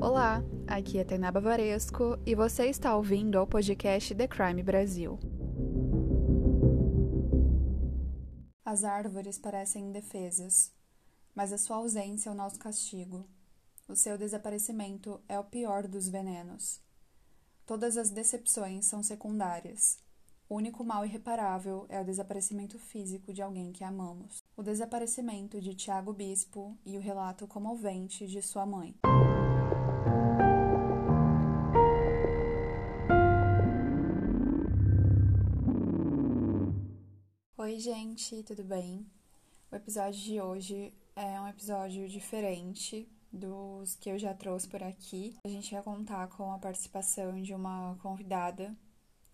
Olá, aqui é Tainá Bavaresco e você está ouvindo ao podcast The Crime Brasil. As árvores parecem indefesas, mas a sua ausência é o nosso castigo. O seu desaparecimento é o pior dos venenos. Todas as decepções são secundárias. O único mal irreparável é o desaparecimento físico de alguém que amamos. O desaparecimento de Tiago Bispo e o relato comovente de sua mãe. Oi, gente, tudo bem? O episódio de hoje é um episódio diferente dos que eu já trouxe por aqui. A gente vai contar com a participação de uma convidada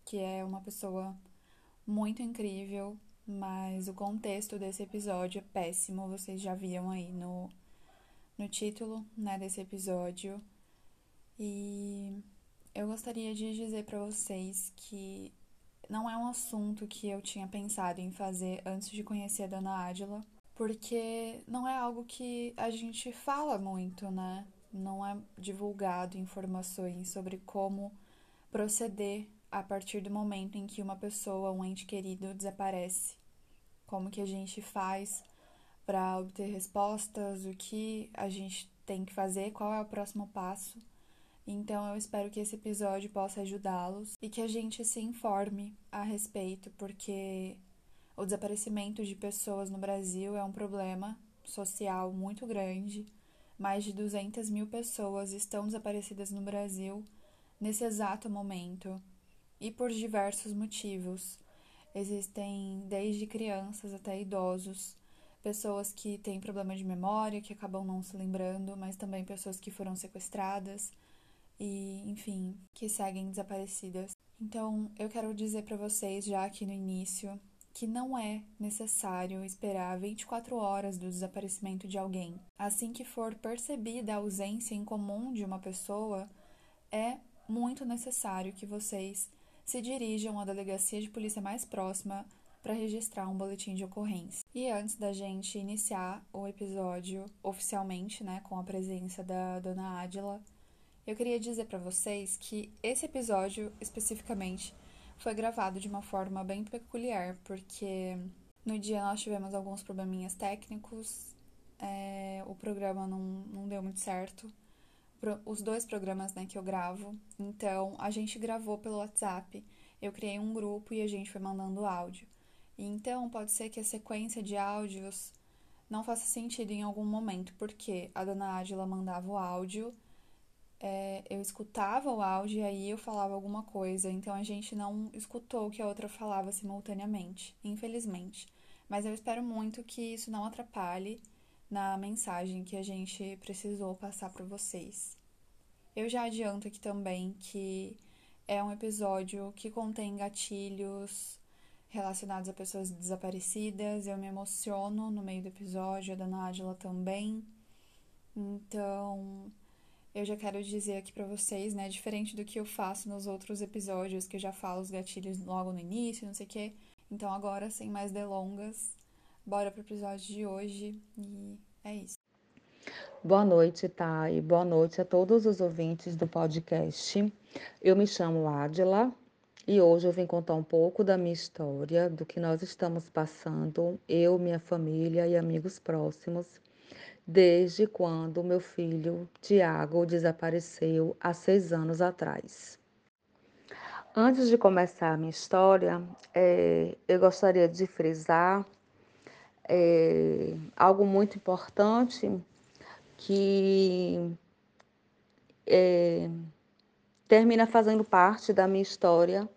que é uma pessoa muito incrível, mas o contexto desse episódio é péssimo. Vocês já viram aí no, no título né, desse episódio. E eu gostaria de dizer para vocês que não é um assunto que eu tinha pensado em fazer antes de conhecer a Dona Ádila, porque não é algo que a gente fala muito, né? Não é divulgado informações sobre como proceder a partir do momento em que uma pessoa, um ente querido, desaparece. Como que a gente faz para obter respostas, o que a gente tem que fazer, qual é o próximo passo. Então eu espero que esse episódio possa ajudá-los e que a gente se informe a respeito, porque o desaparecimento de pessoas no Brasil é um problema social muito grande. Mais de 200 mil pessoas estão desaparecidas no Brasil nesse exato momento e por diversos motivos. Existem desde crianças até idosos, pessoas que têm problema de memória, que acabam não se lembrando, mas também pessoas que foram sequestradas e, enfim, que seguem desaparecidas. Então, eu quero dizer para vocês já aqui no início que não é necessário esperar 24 horas do desaparecimento de alguém. Assim que for percebida a ausência em comum de uma pessoa, é muito necessário que vocês se dirijam à delegacia de polícia mais próxima para registrar um boletim de ocorrência. E antes da gente iniciar o episódio oficialmente, né, com a presença da dona Adila, eu queria dizer para vocês que esse episódio especificamente foi gravado de uma forma bem peculiar, porque no dia nós tivemos alguns probleminhas técnicos, é, o programa não, não deu muito certo os dois programas né, que eu gravo. Então, a gente gravou pelo WhatsApp. Eu criei um grupo e a gente foi mandando áudio. Então, pode ser que a sequência de áudios não faça sentido em algum momento, porque a dona Adila mandava o áudio, é, eu escutava o áudio e aí eu falava alguma coisa. Então, a gente não escutou o que a outra falava simultaneamente, infelizmente. Mas eu espero muito que isso não atrapalhe na mensagem que a gente precisou passar para vocês. Eu já adianto aqui também que é um episódio que contém gatilhos relacionados a pessoas desaparecidas. Eu me emociono no meio do episódio, a da Nájila também. Então, eu já quero dizer aqui para vocês, né, diferente do que eu faço nos outros episódios, que eu já falo os gatilhos logo no início, não sei o quê. Então, agora, sem mais delongas, bora pro episódio de hoje e é isso. Boa noite, Thay. Boa noite a todos os ouvintes do podcast. Eu me chamo Adila e hoje eu vim contar um pouco da minha história, do que nós estamos passando, eu, minha família e amigos próximos, desde quando meu filho Tiago desapareceu há seis anos atrás. Antes de começar a minha história, é, eu gostaria de frisar é, algo muito importante que é, termina fazendo parte da minha história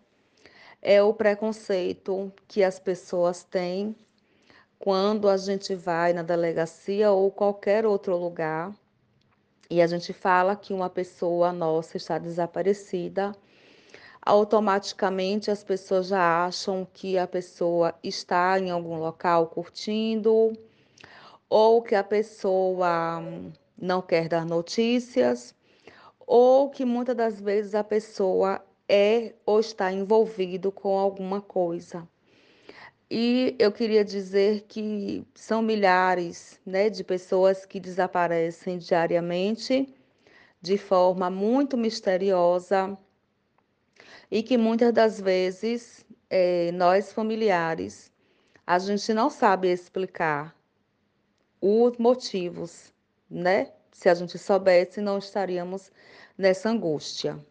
é o preconceito que as pessoas têm quando a gente vai na delegacia ou qualquer outro lugar e a gente fala que uma pessoa nossa está desaparecida automaticamente as pessoas já acham que a pessoa está em algum local curtindo, ou que a pessoa não quer dar notícias, ou que muitas das vezes a pessoa é ou está envolvido com alguma coisa. E eu queria dizer que são milhares né, de pessoas que desaparecem diariamente de forma muito misteriosa e que muitas das vezes é, nós familiares a gente não sabe explicar os motivos, né? Se a gente soubesse, não estaríamos nessa angústia.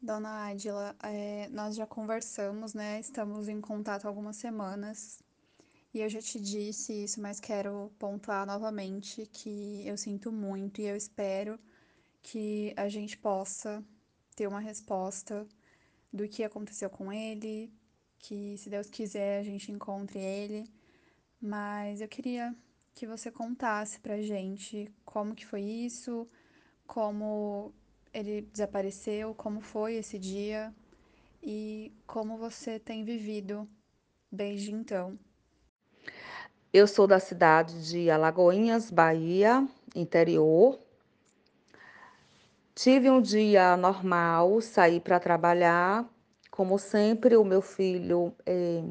Dona Adila, é, nós já conversamos, né? Estamos em contato há algumas semanas e eu já te disse isso, mas quero pontuar novamente que eu sinto muito e eu espero que a gente possa ter uma resposta do que aconteceu com ele, que se Deus quiser a gente encontre ele. Mas eu queria que você contasse pra gente como que foi isso, como ele desapareceu, como foi esse dia e como você tem vivido desde então. Eu sou da cidade de Alagoinhas, Bahia, interior. Tive um dia normal, saí para trabalhar. Como sempre, o meu filho eh,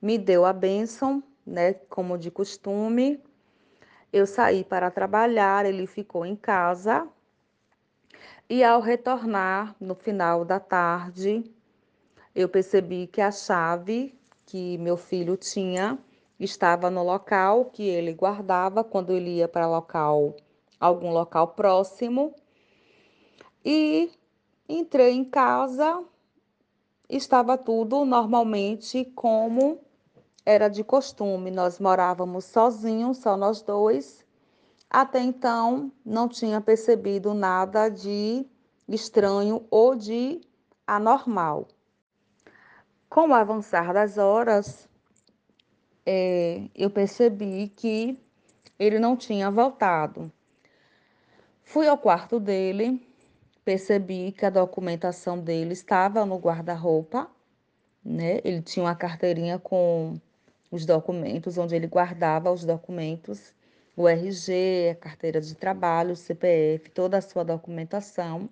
me deu a bênção, né, como de costume. Eu saí para trabalhar, ele ficou em casa. E ao retornar no final da tarde, eu percebi que a chave que meu filho tinha estava no local que ele guardava quando ele ia para local, algum local próximo. E entrei em casa, estava tudo normalmente como era de costume. Nós morávamos sozinhos, só nós dois. Até então, não tinha percebido nada de estranho ou de anormal. Com o avançar das horas, é, eu percebi que ele não tinha voltado. Fui ao quarto dele, percebi que a documentação dele estava no guarda-roupa, né? Ele tinha uma carteirinha com os documentos, onde ele guardava os documentos, o RG, a carteira de trabalho, o CPF, toda a sua documentação.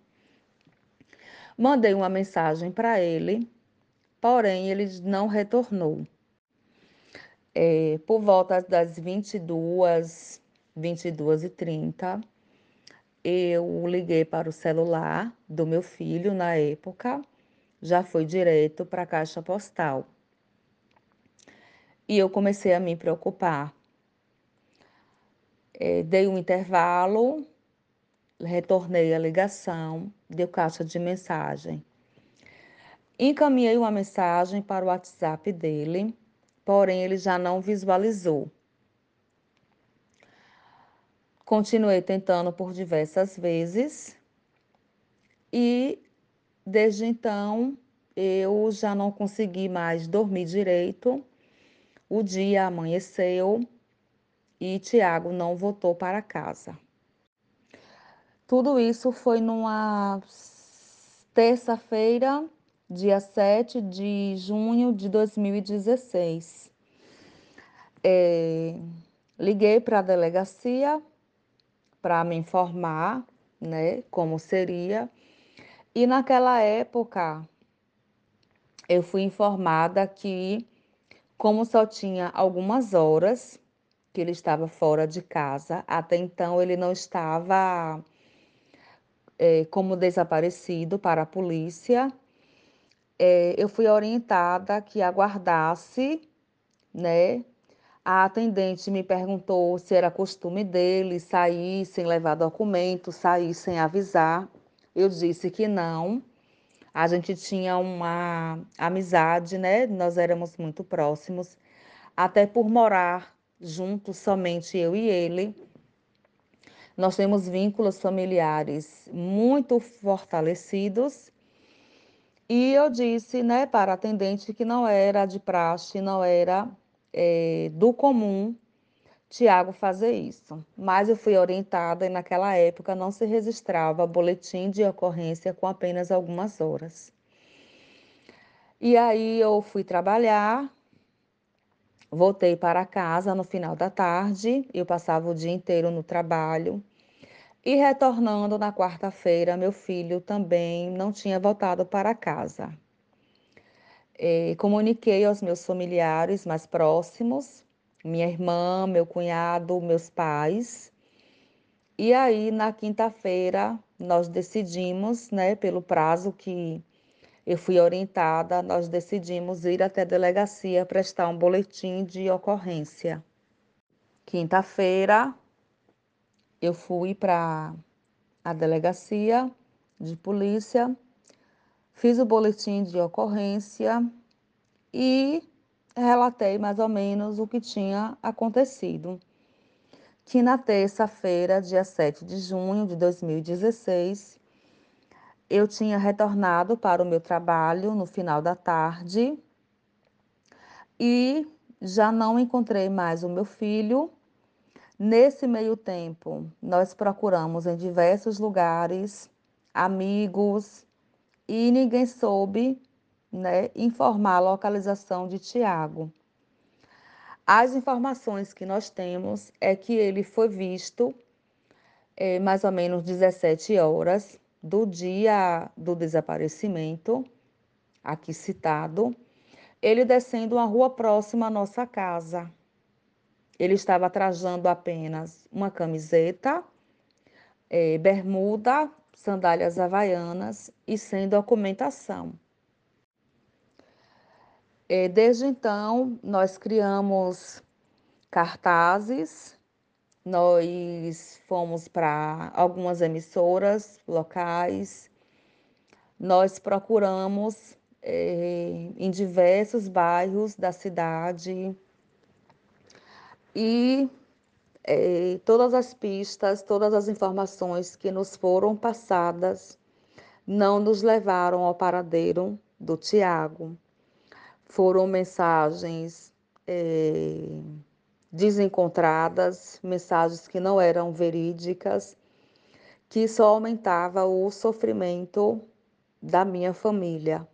Mandei uma mensagem para ele, porém ele não retornou é, por volta das 22, 22 e 30, eu liguei para o celular do meu filho na época, já foi direto para a caixa postal. E eu comecei a me preocupar. É, dei um intervalo, retornei a ligação, deu caixa de mensagem. Encaminhei uma mensagem para o WhatsApp dele porém ele já não visualizou. Continuei tentando por diversas vezes e desde então eu já não consegui mais dormir direito. O dia amanheceu e Tiago não voltou para casa. Tudo isso foi numa terça-feira dia 7 de junho de 2016. É, liguei para a delegacia para me informar, né, como seria. E naquela época eu fui informada que, como só tinha algumas horas que ele estava fora de casa, até então ele não estava é, como desaparecido para a polícia é, eu fui orientada que aguardasse, né? A atendente me perguntou se era costume dele sair sem levar documento, sair sem avisar. Eu disse que não. A gente tinha uma amizade, né? Nós éramos muito próximos, até por morar juntos, somente eu e ele. Nós temos vínculos familiares muito fortalecidos e eu disse né, para a atendente que não era de praxe, não era é, do comum Tiago fazer isso. Mas eu fui orientada e naquela época não se registrava boletim de ocorrência com apenas algumas horas. E aí eu fui trabalhar, voltei para casa no final da tarde, eu passava o dia inteiro no trabalho. E retornando na quarta-feira, meu filho também não tinha voltado para casa. E comuniquei aos meus familiares mais próximos, minha irmã, meu cunhado, meus pais. E aí, na quinta-feira, nós decidimos, né, pelo prazo que eu fui orientada, nós decidimos ir até a delegacia prestar um boletim de ocorrência. Quinta-feira, eu fui para a delegacia de polícia, fiz o boletim de ocorrência e relatei mais ou menos o que tinha acontecido. Que na terça-feira, dia 7 de junho de 2016, eu tinha retornado para o meu trabalho no final da tarde e já não encontrei mais o meu filho. Nesse meio tempo, nós procuramos em diversos lugares, amigos, e ninguém soube né, informar a localização de Tiago. As informações que nós temos é que ele foi visto é, mais ou menos 17 horas do dia do desaparecimento, aqui citado, ele descendo uma rua próxima à nossa casa. Ele estava trajando apenas uma camiseta, é, bermuda, sandálias havaianas e sem documentação. É, desde então, nós criamos cartazes, nós fomos para algumas emissoras locais, nós procuramos é, em diversos bairros da cidade. E é, todas as pistas, todas as informações que nos foram passadas não nos levaram ao paradeiro do Tiago. Foram mensagens é, desencontradas, mensagens que não eram verídicas, que só aumentava o sofrimento da minha família.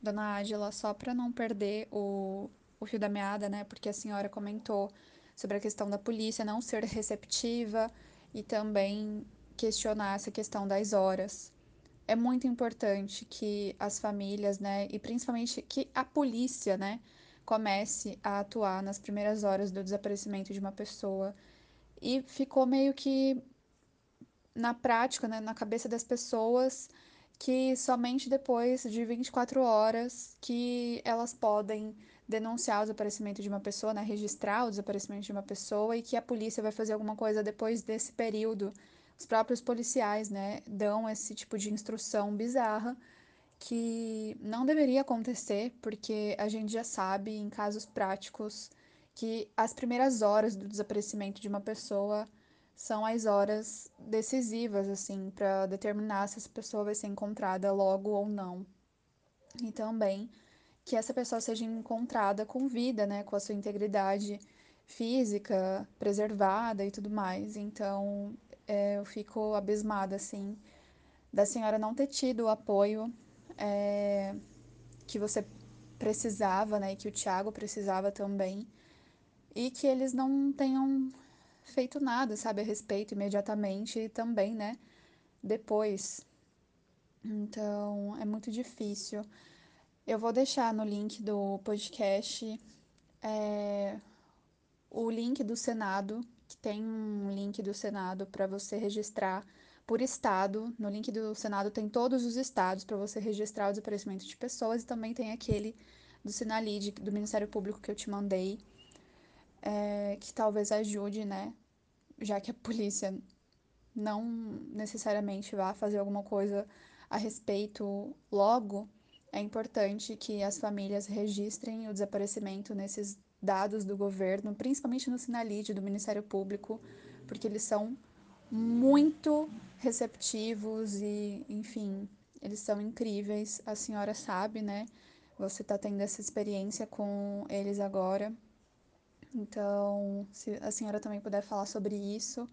Dona Ágila, só para não perder o, o fio da meada, né? Porque a senhora comentou sobre a questão da polícia não ser receptiva e também questionar essa questão das horas é muito importante que as famílias, né, e principalmente que a polícia, né, comece a atuar nas primeiras horas do desaparecimento de uma pessoa. E ficou meio que na prática, né, na cabeça das pessoas, que somente depois de 24 horas que elas podem denunciar o desaparecimento de uma pessoa, né, registrar o desaparecimento de uma pessoa e que a polícia vai fazer alguma coisa depois desse período os próprios policiais, né, dão esse tipo de instrução bizarra que não deveria acontecer, porque a gente já sabe em casos práticos que as primeiras horas do desaparecimento de uma pessoa são as horas decisivas assim para determinar se essa pessoa vai ser encontrada logo ou não. E também que essa pessoa seja encontrada com vida, né, com a sua integridade física preservada e tudo mais. Então, é, eu fico abismada, assim, da senhora não ter tido o apoio é, que você precisava, né, e que o Tiago precisava também, e que eles não tenham feito nada, sabe, a respeito imediatamente e também, né, depois. Então, é muito difícil. Eu vou deixar no link do podcast é, o link do Senado que tem um link do Senado para você registrar por estado. No link do Senado tem todos os estados para você registrar o desaparecimento de pessoas e também tem aquele do Sinalid, do Ministério Público que eu te mandei, é, que talvez ajude, né? Já que a polícia não necessariamente vá fazer alguma coisa a respeito logo, é importante que as famílias registrem o desaparecimento nesses dados do governo, principalmente no Sinalide, do Ministério Público, porque eles são muito receptivos e, enfim, eles são incríveis. A senhora sabe, né? Você está tendo essa experiência com eles agora. Então, se a senhora também puder falar sobre isso,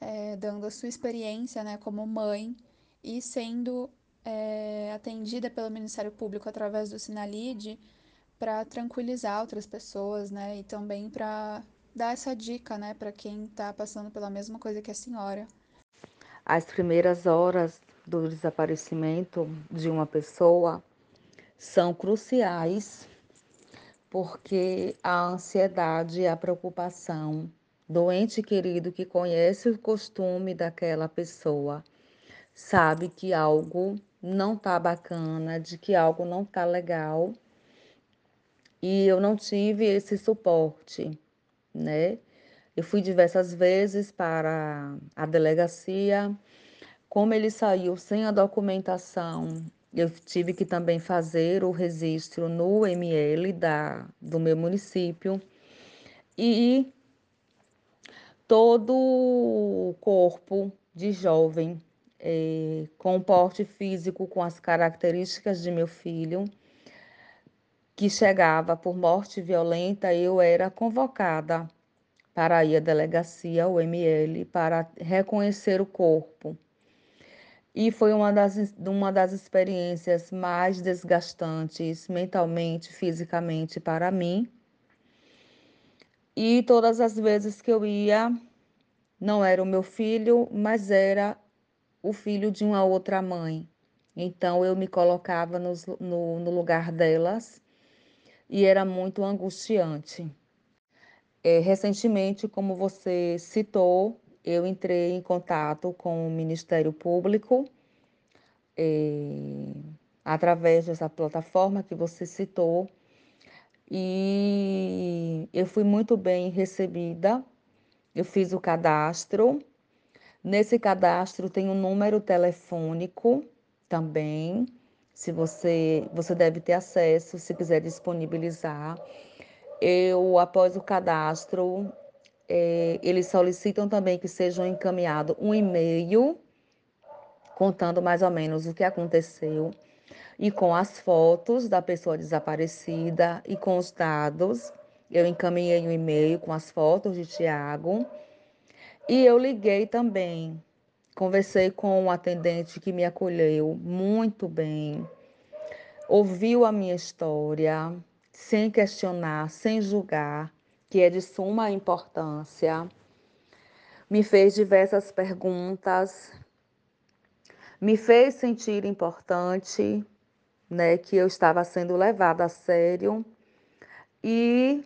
é, dando a sua experiência, né, como mãe e sendo é, atendida pelo Ministério Público através do Sinalide, para tranquilizar outras pessoas, né? E também para dar essa dica, né, para quem está passando pela mesma coisa que a senhora. As primeiras horas do desaparecimento de uma pessoa são cruciais porque a ansiedade a preocupação do ente querido que conhece o costume daquela pessoa, sabe que algo não tá bacana, de que algo não tá legal. E eu não tive esse suporte, né? Eu fui diversas vezes para a delegacia. Como ele saiu sem a documentação, eu tive que também fazer o registro no ML da, do meu município. E todo o corpo de jovem é, com porte físico, com as características de meu filho, que chegava por morte violenta, eu era convocada para ir à delegacia, o ML, para reconhecer o corpo. E foi uma das, uma das experiências mais desgastantes mentalmente, fisicamente para mim. E todas as vezes que eu ia, não era o meu filho, mas era o filho de uma outra mãe. Então eu me colocava no, no, no lugar delas e era muito angustiante. É, recentemente, como você citou, eu entrei em contato com o Ministério Público é, através dessa plataforma que você citou e eu fui muito bem recebida. Eu fiz o cadastro. Nesse cadastro tem um número telefônico também. Se você você deve ter acesso, se quiser disponibilizar. Eu após o cadastro, é, eles solicitam também que sejam encaminhado um e-mail contando mais ou menos o que aconteceu e com as fotos da pessoa desaparecida e com os dados. Eu encaminhei um e-mail com as fotos de Tiago e eu liguei também. Conversei com um atendente que me acolheu muito bem, ouviu a minha história sem questionar, sem julgar, que é de suma importância. Me fez diversas perguntas, me fez sentir importante, né, que eu estava sendo levada a sério e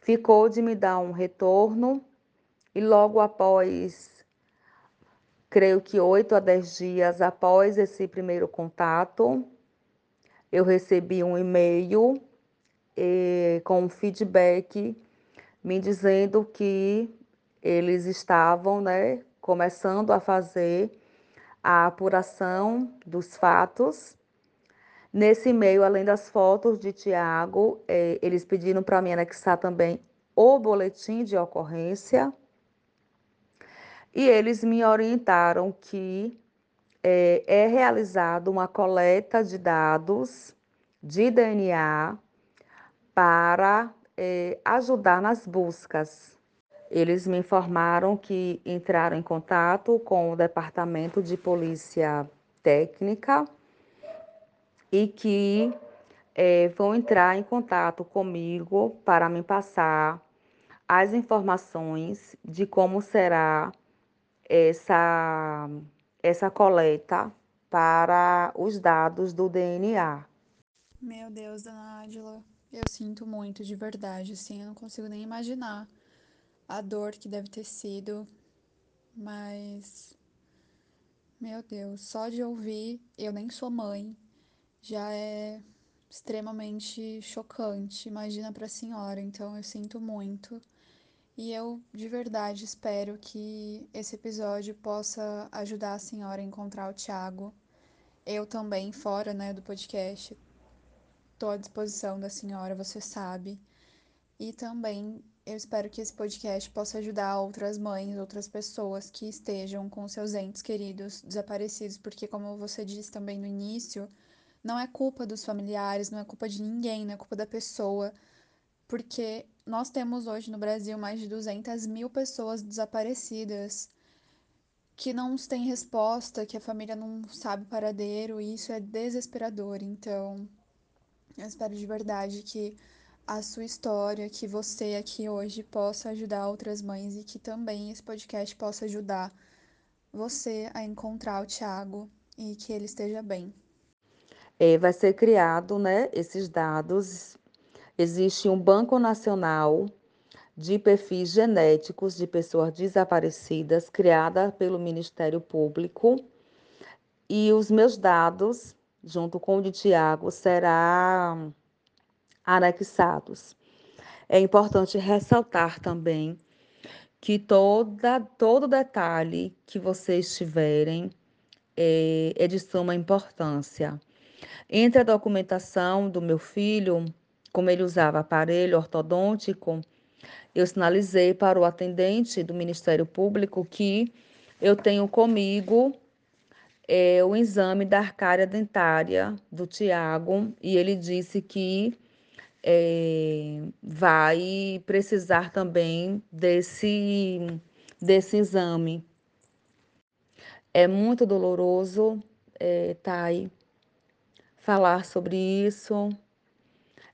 ficou de me dar um retorno e logo após, creio que oito a dez dias após esse primeiro contato, eu recebi um e-mail eh, com um feedback me dizendo que eles estavam, né, começando a fazer a apuração dos fatos Nesse e-mail, além das fotos de Tiago, é, eles pediram para mim anexar também o boletim de ocorrência. E eles me orientaram que é, é realizada uma coleta de dados de DNA para é, ajudar nas buscas. Eles me informaram que entraram em contato com o Departamento de Polícia Técnica e que é, vão entrar em contato comigo para me passar as informações de como será essa, essa coleta para os dados do DNA. Meu Deus, dona Ádila, eu sinto muito, de verdade, assim, eu não consigo nem imaginar a dor que deve ter sido, mas. Meu Deus, só de ouvir, eu nem sou mãe, já é extremamente chocante. Imagina para a senhora, então eu sinto muito. E eu de verdade espero que esse episódio possa ajudar a senhora a encontrar o Thiago. Eu também, fora né, do podcast, estou à disposição da senhora, você sabe. E também eu espero que esse podcast possa ajudar outras mães, outras pessoas que estejam com seus entes queridos desaparecidos, porque, como você disse também no início, não é culpa dos familiares, não é culpa de ninguém, não é culpa da pessoa, porque nós temos hoje no Brasil mais de 200 mil pessoas desaparecidas que não têm resposta, que a família não sabe o paradeiro, e isso é desesperador. Então, eu espero de verdade que a sua história, que você aqui hoje possa ajudar outras mães e que também esse podcast possa ajudar você a encontrar o Thiago e que ele esteja bem é, vai ser criado né, esses dados. Existe um Banco Nacional de perfis genéticos de pessoas desaparecidas, criada pelo Ministério Público. E os meus dados, junto com o de Tiago, serão anexados. É importante ressaltar também que toda, todo detalhe que vocês tiverem é, é de suma importância. Entre a documentação do meu filho, como ele usava aparelho ortodôntico, eu sinalizei para o atendente do Ministério Público que eu tenho comigo é, o exame da arcária dentária do Tiago e ele disse que é, vai precisar também desse, desse exame. É muito doloroso, é, Thay, falar sobre isso,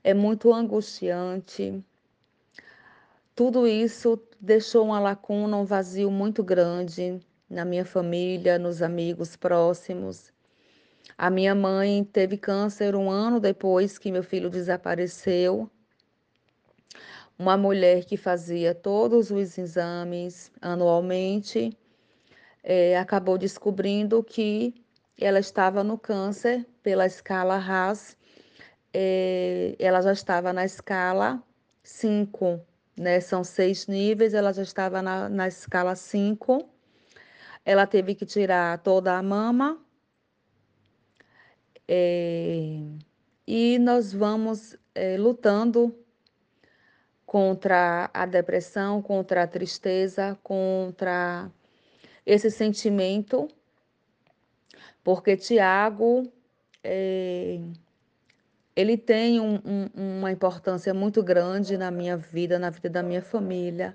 é muito angustiante. Tudo isso deixou uma lacuna, um vazio muito grande na minha família, nos amigos próximos. A minha mãe teve câncer um ano depois que meu filho desapareceu. Uma mulher que fazia todos os exames anualmente é, acabou descobrindo que ela estava no câncer pela escala RAS. É, ela já estava na escala 5 né? São seis níveis, ela já estava na, na escala 5. Ela teve que tirar toda a mama. É, e nós vamos é, lutando contra a depressão, contra a tristeza, contra esse sentimento, porque Tiago é, ele tem um, um, uma importância muito grande na minha vida, na vida da minha família.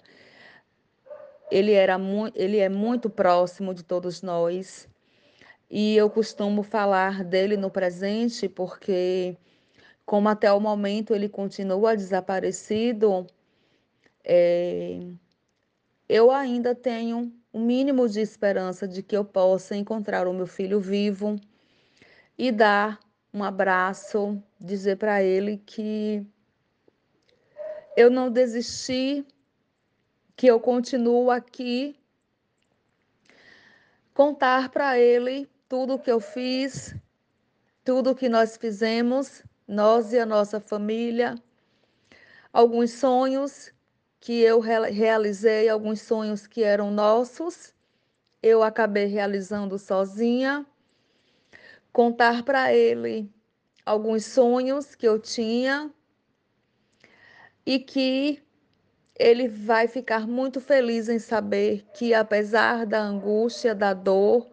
Ele, era ele é muito próximo de todos nós. E eu costumo falar dele no presente porque, como até o momento ele continua desaparecido, é, eu ainda tenho um mínimo de esperança de que eu possa encontrar o meu filho vivo e dar um abraço, dizer para ele que eu não desisti, que eu continuo aqui, contar para ele tudo o que eu fiz, tudo o que nós fizemos, nós e a nossa família, alguns sonhos que eu realizei, alguns sonhos que eram nossos, eu acabei realizando sozinha. Contar para ele alguns sonhos que eu tinha e que ele vai ficar muito feliz em saber que, apesar da angústia, da dor,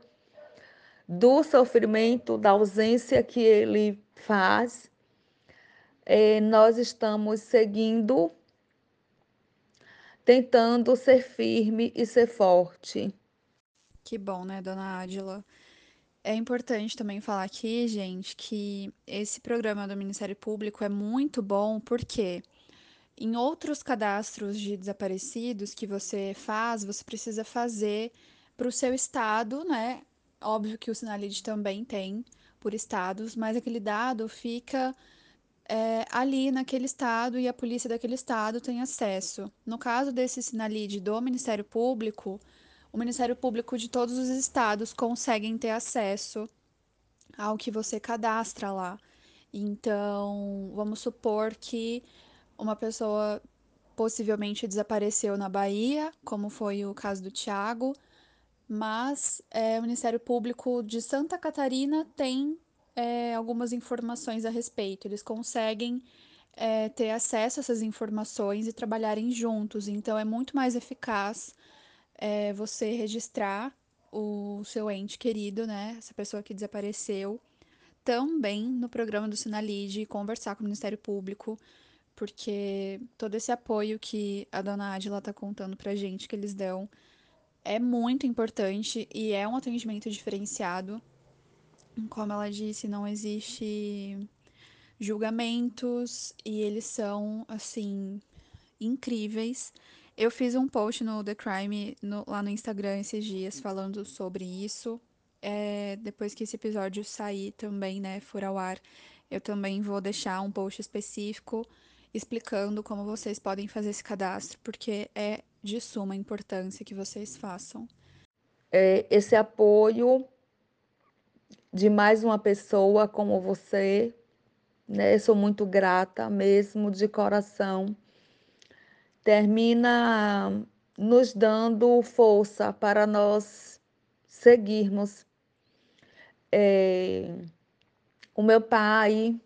do sofrimento, da ausência que ele faz, eh, nós estamos seguindo, tentando ser firme e ser forte. Que bom, né, dona Ádila? É importante também falar aqui, gente, que esse programa do Ministério Público é muito bom porque em outros cadastros de desaparecidos que você faz, você precisa fazer para o seu estado, né? Óbvio que o Sinalid também tem por estados, mas aquele dado fica é, ali naquele estado e a polícia daquele estado tem acesso. No caso desse Sinalid do Ministério Público, o Ministério Público de todos os estados conseguem ter acesso ao que você cadastra lá. Então, vamos supor que uma pessoa possivelmente desapareceu na Bahia, como foi o caso do Tiago, mas é, o Ministério Público de Santa Catarina tem é, algumas informações a respeito. Eles conseguem é, ter acesso a essas informações e trabalharem juntos, então é muito mais eficaz é você registrar o seu ente querido, né? Essa pessoa que desapareceu, também no programa do Sinalide, conversar com o Ministério Público, porque todo esse apoio que a dona Adila tá contando pra gente que eles dão é muito importante e é um atendimento diferenciado. Como ela disse, não existe julgamentos e eles são, assim, incríveis. Eu fiz um post no The Crime no, lá no Instagram esses dias falando sobre isso. É, depois que esse episódio sair também, né, for ao ar, eu também vou deixar um post específico explicando como vocês podem fazer esse cadastro, porque é de suma importância que vocês façam. É, esse apoio de mais uma pessoa como você, né? Sou muito grata mesmo de coração. Termina nos dando força para nós seguirmos. É, o meu pai,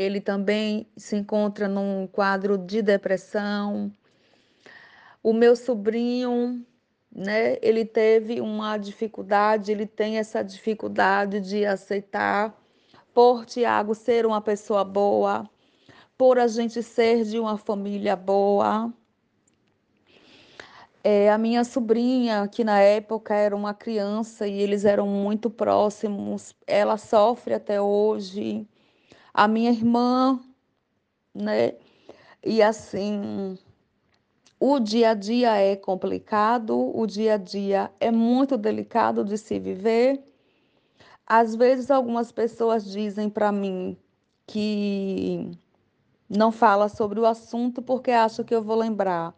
ele também se encontra num quadro de depressão. O meu sobrinho, né, ele teve uma dificuldade, ele tem essa dificuldade de aceitar por Tiago ser uma pessoa boa, por a gente ser de uma família boa. É, a minha sobrinha, que na época era uma criança e eles eram muito próximos, ela sofre até hoje. A minha irmã, né? E assim, o dia a dia é complicado, o dia a dia é muito delicado de se viver. Às vezes, algumas pessoas dizem para mim que não fala sobre o assunto porque acham que eu vou lembrar.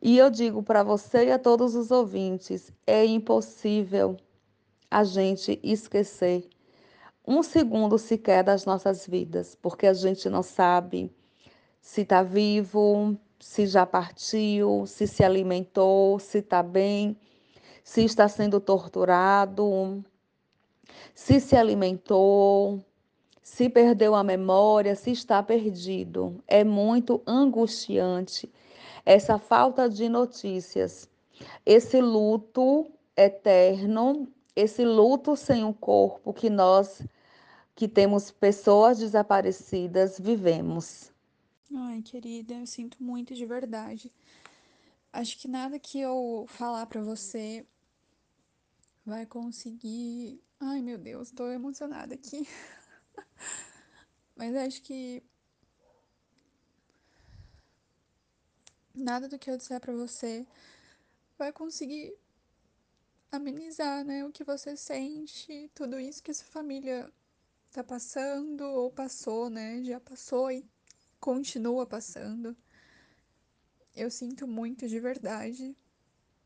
E eu digo para você e a todos os ouvintes: é impossível a gente esquecer um segundo sequer das nossas vidas, porque a gente não sabe se está vivo, se já partiu, se se alimentou, se está bem, se está sendo torturado, se se alimentou, se perdeu a memória, se está perdido. É muito angustiante essa falta de notícias, esse luto eterno, esse luto sem o corpo que nós que temos pessoas desaparecidas vivemos. Ai, querida, eu sinto muito de verdade. Acho que nada que eu falar para você vai conseguir. Ai, meu Deus, tô emocionada aqui. Mas acho que nada do que eu disser para você vai conseguir amenizar, né, o que você sente, tudo isso que sua família tá passando ou passou, né, já passou e continua passando. Eu sinto muito de verdade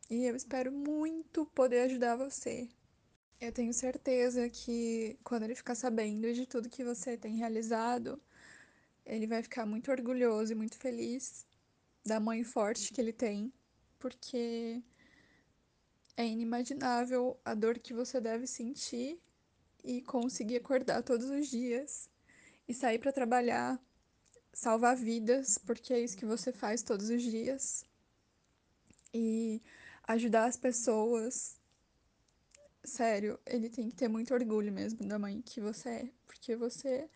e eu espero muito poder ajudar você. Eu tenho certeza que quando ele ficar sabendo de tudo que você tem realizado, ele vai ficar muito orgulhoso e muito feliz da mãe forte que ele tem, porque é inimaginável a dor que você deve sentir e conseguir acordar todos os dias e sair para trabalhar, salvar vidas, porque é isso que você faz todos os dias. E ajudar as pessoas. Sério, ele tem que ter muito orgulho mesmo da mãe que você é, porque você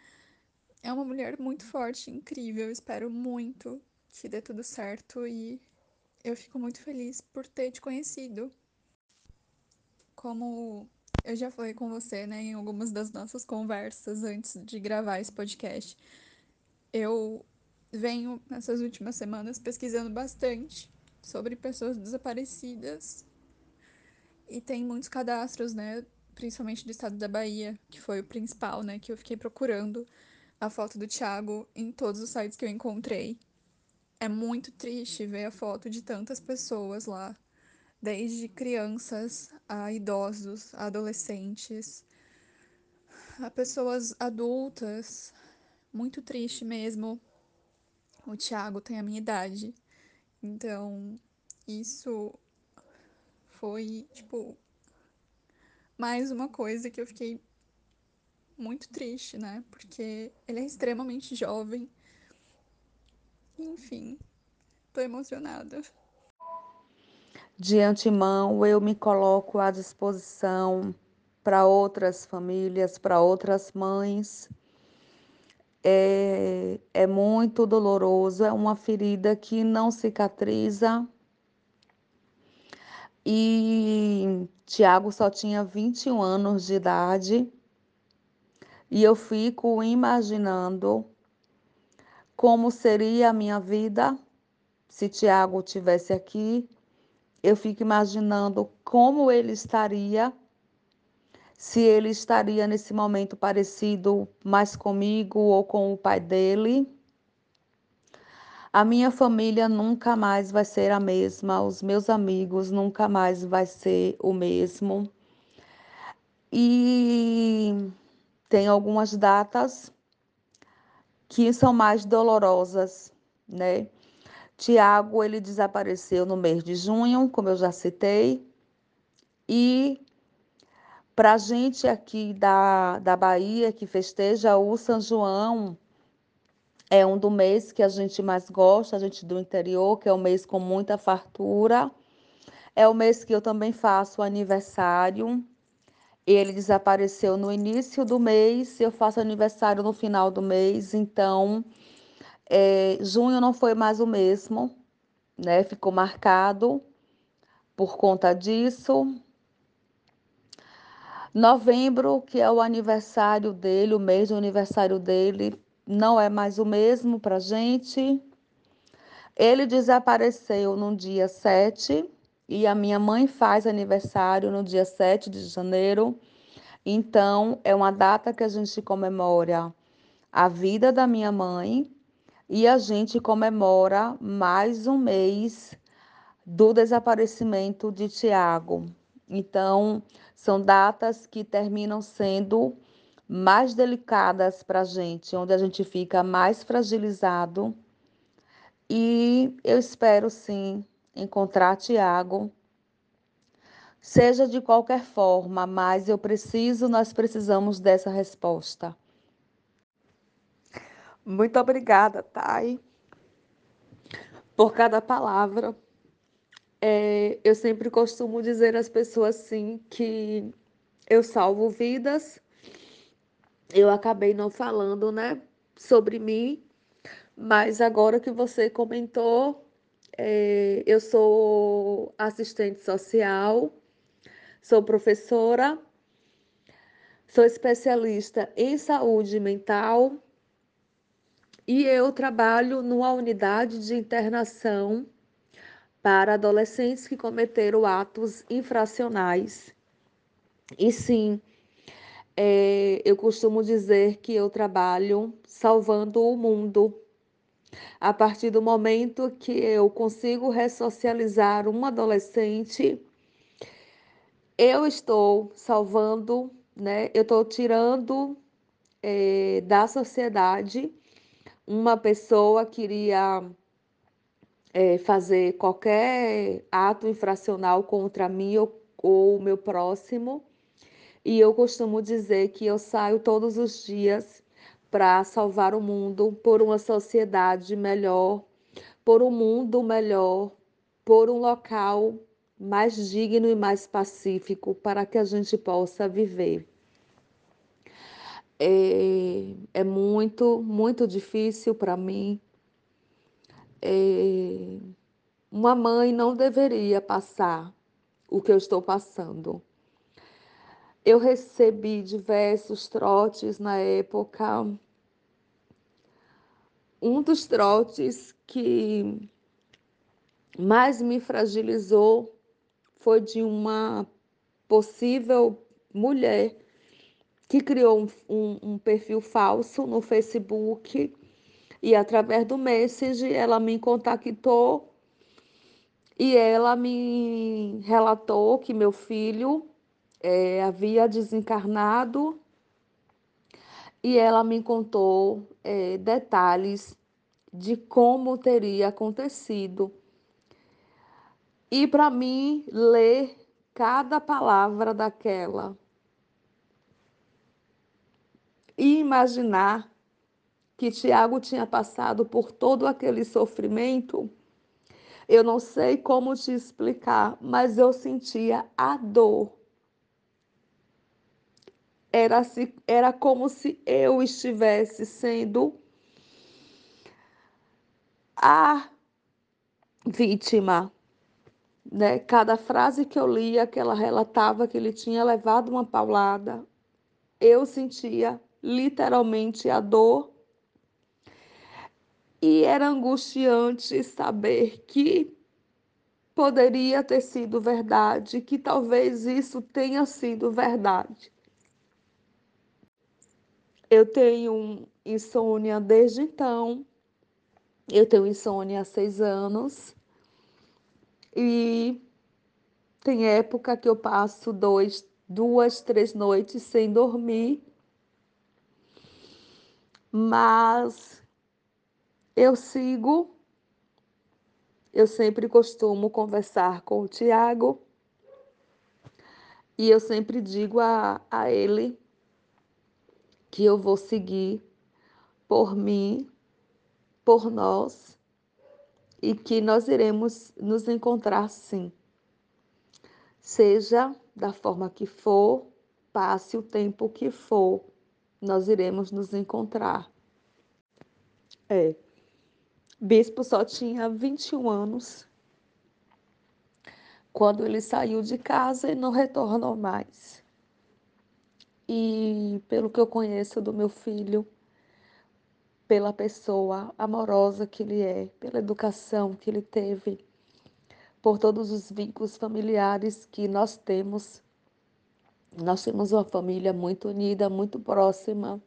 é uma mulher muito forte, incrível. Espero muito que dê tudo certo e eu fico muito feliz por ter te conhecido. Como eu já falei com você, né, em algumas das nossas conversas antes de gravar esse podcast, eu venho nessas últimas semanas pesquisando bastante sobre pessoas desaparecidas e tem muitos cadastros, né, principalmente do estado da Bahia, que foi o principal, né, que eu fiquei procurando a foto do Thiago em todos os sites que eu encontrei. É muito triste ver a foto de tantas pessoas lá, desde crianças a idosos, a adolescentes, a pessoas adultas. Muito triste mesmo. O Thiago tem a minha idade. Então, isso foi, tipo, mais uma coisa que eu fiquei muito triste, né? Porque ele é extremamente jovem enfim, tô emocionada. De antemão, eu me coloco à disposição para outras famílias, para outras mães. É, é muito doloroso, é uma ferida que não cicatriza. E Tiago só tinha 21 anos de idade. E eu fico imaginando como seria a minha vida se Tiago tivesse aqui. Eu fico imaginando como ele estaria, se ele estaria nesse momento parecido mais comigo ou com o pai dele. A minha família nunca mais vai ser a mesma, os meus amigos nunca mais vai ser o mesmo. E tem algumas datas que são mais dolorosas, né? Tiago, ele desapareceu no mês de junho, como eu já citei, e para a gente aqui da, da Bahia, que festeja o São João, é um do mês que a gente mais gosta, a gente do interior, que é um mês com muita fartura. É o mês que eu também faço aniversário. Ele desapareceu no início do mês, eu faço aniversário no final do mês, então é, junho não foi mais o mesmo, né? Ficou marcado por conta disso. Novembro, que é o aniversário dele, o mês do aniversário dele, não é mais o mesmo para gente. Ele desapareceu no dia 7 e a minha mãe faz aniversário no dia 7 de janeiro. Então, é uma data que a gente comemora a vida da minha mãe e a gente comemora mais um mês do desaparecimento de Tiago. Então, são datas que terminam sendo mais delicadas para a gente, onde a gente fica mais fragilizado. E eu espero sim encontrar Tiago, seja de qualquer forma, mas eu preciso, nós precisamos dessa resposta. Muito obrigada, Thay, por cada palavra. É, eu sempre costumo dizer às pessoas sim que eu salvo vidas eu acabei não falando, né, sobre mim, mas agora que você comentou, é, eu sou assistente social, sou professora, sou especialista em saúde mental e eu trabalho numa unidade de internação para adolescentes que cometeram atos infracionais. E sim, é, eu costumo dizer que eu trabalho salvando o mundo. A partir do momento que eu consigo ressocializar um adolescente, eu estou salvando, né? Eu estou tirando é, da sociedade uma pessoa que iria é, fazer qualquer ato infracional contra mim ou o meu próximo e eu costumo dizer que eu saio todos os dias para salvar o mundo por uma sociedade melhor, por um mundo melhor, por um local mais digno e mais pacífico para que a gente possa viver. É, é muito, muito difícil para mim. É, uma mãe não deveria passar o que eu estou passando. Eu recebi diversos trotes na época. Um dos trotes que mais me fragilizou foi de uma possível mulher que criou um, um, um, perfil falso no Facebook. E através do Message ela me contactou e ela me relatou que meu filho é, havia desencarnado. E ela me contou é, detalhes de como teria acontecido. E para mim, ler cada palavra daquela e imaginar que Tiago tinha passado por todo aquele sofrimento, eu não sei como te explicar, mas eu sentia a dor era, se, era como se eu estivesse sendo a vítima. Né? Cada frase que eu lia, que ela relatava que ele tinha levado uma paulada, eu sentia literalmente a dor. E era angustiante saber que poderia ter sido verdade, que talvez isso tenha sido verdade. Eu tenho insônia desde então. Eu tenho insônia há seis anos e tem época que eu passo dois, duas, três noites sem dormir, mas eu sigo. Eu sempre costumo conversar com o Tiago e eu sempre digo a, a ele que eu vou seguir por mim, por nós e que nós iremos nos encontrar sim. Seja da forma que for, passe o tempo que for, nós iremos nos encontrar. É. Bispo só tinha 21 anos quando ele saiu de casa e não retornou mais. E pelo que eu conheço do meu filho, pela pessoa amorosa que ele é, pela educação que ele teve, por todos os vínculos familiares que nós temos. Nós temos uma família muito unida, muito próxima.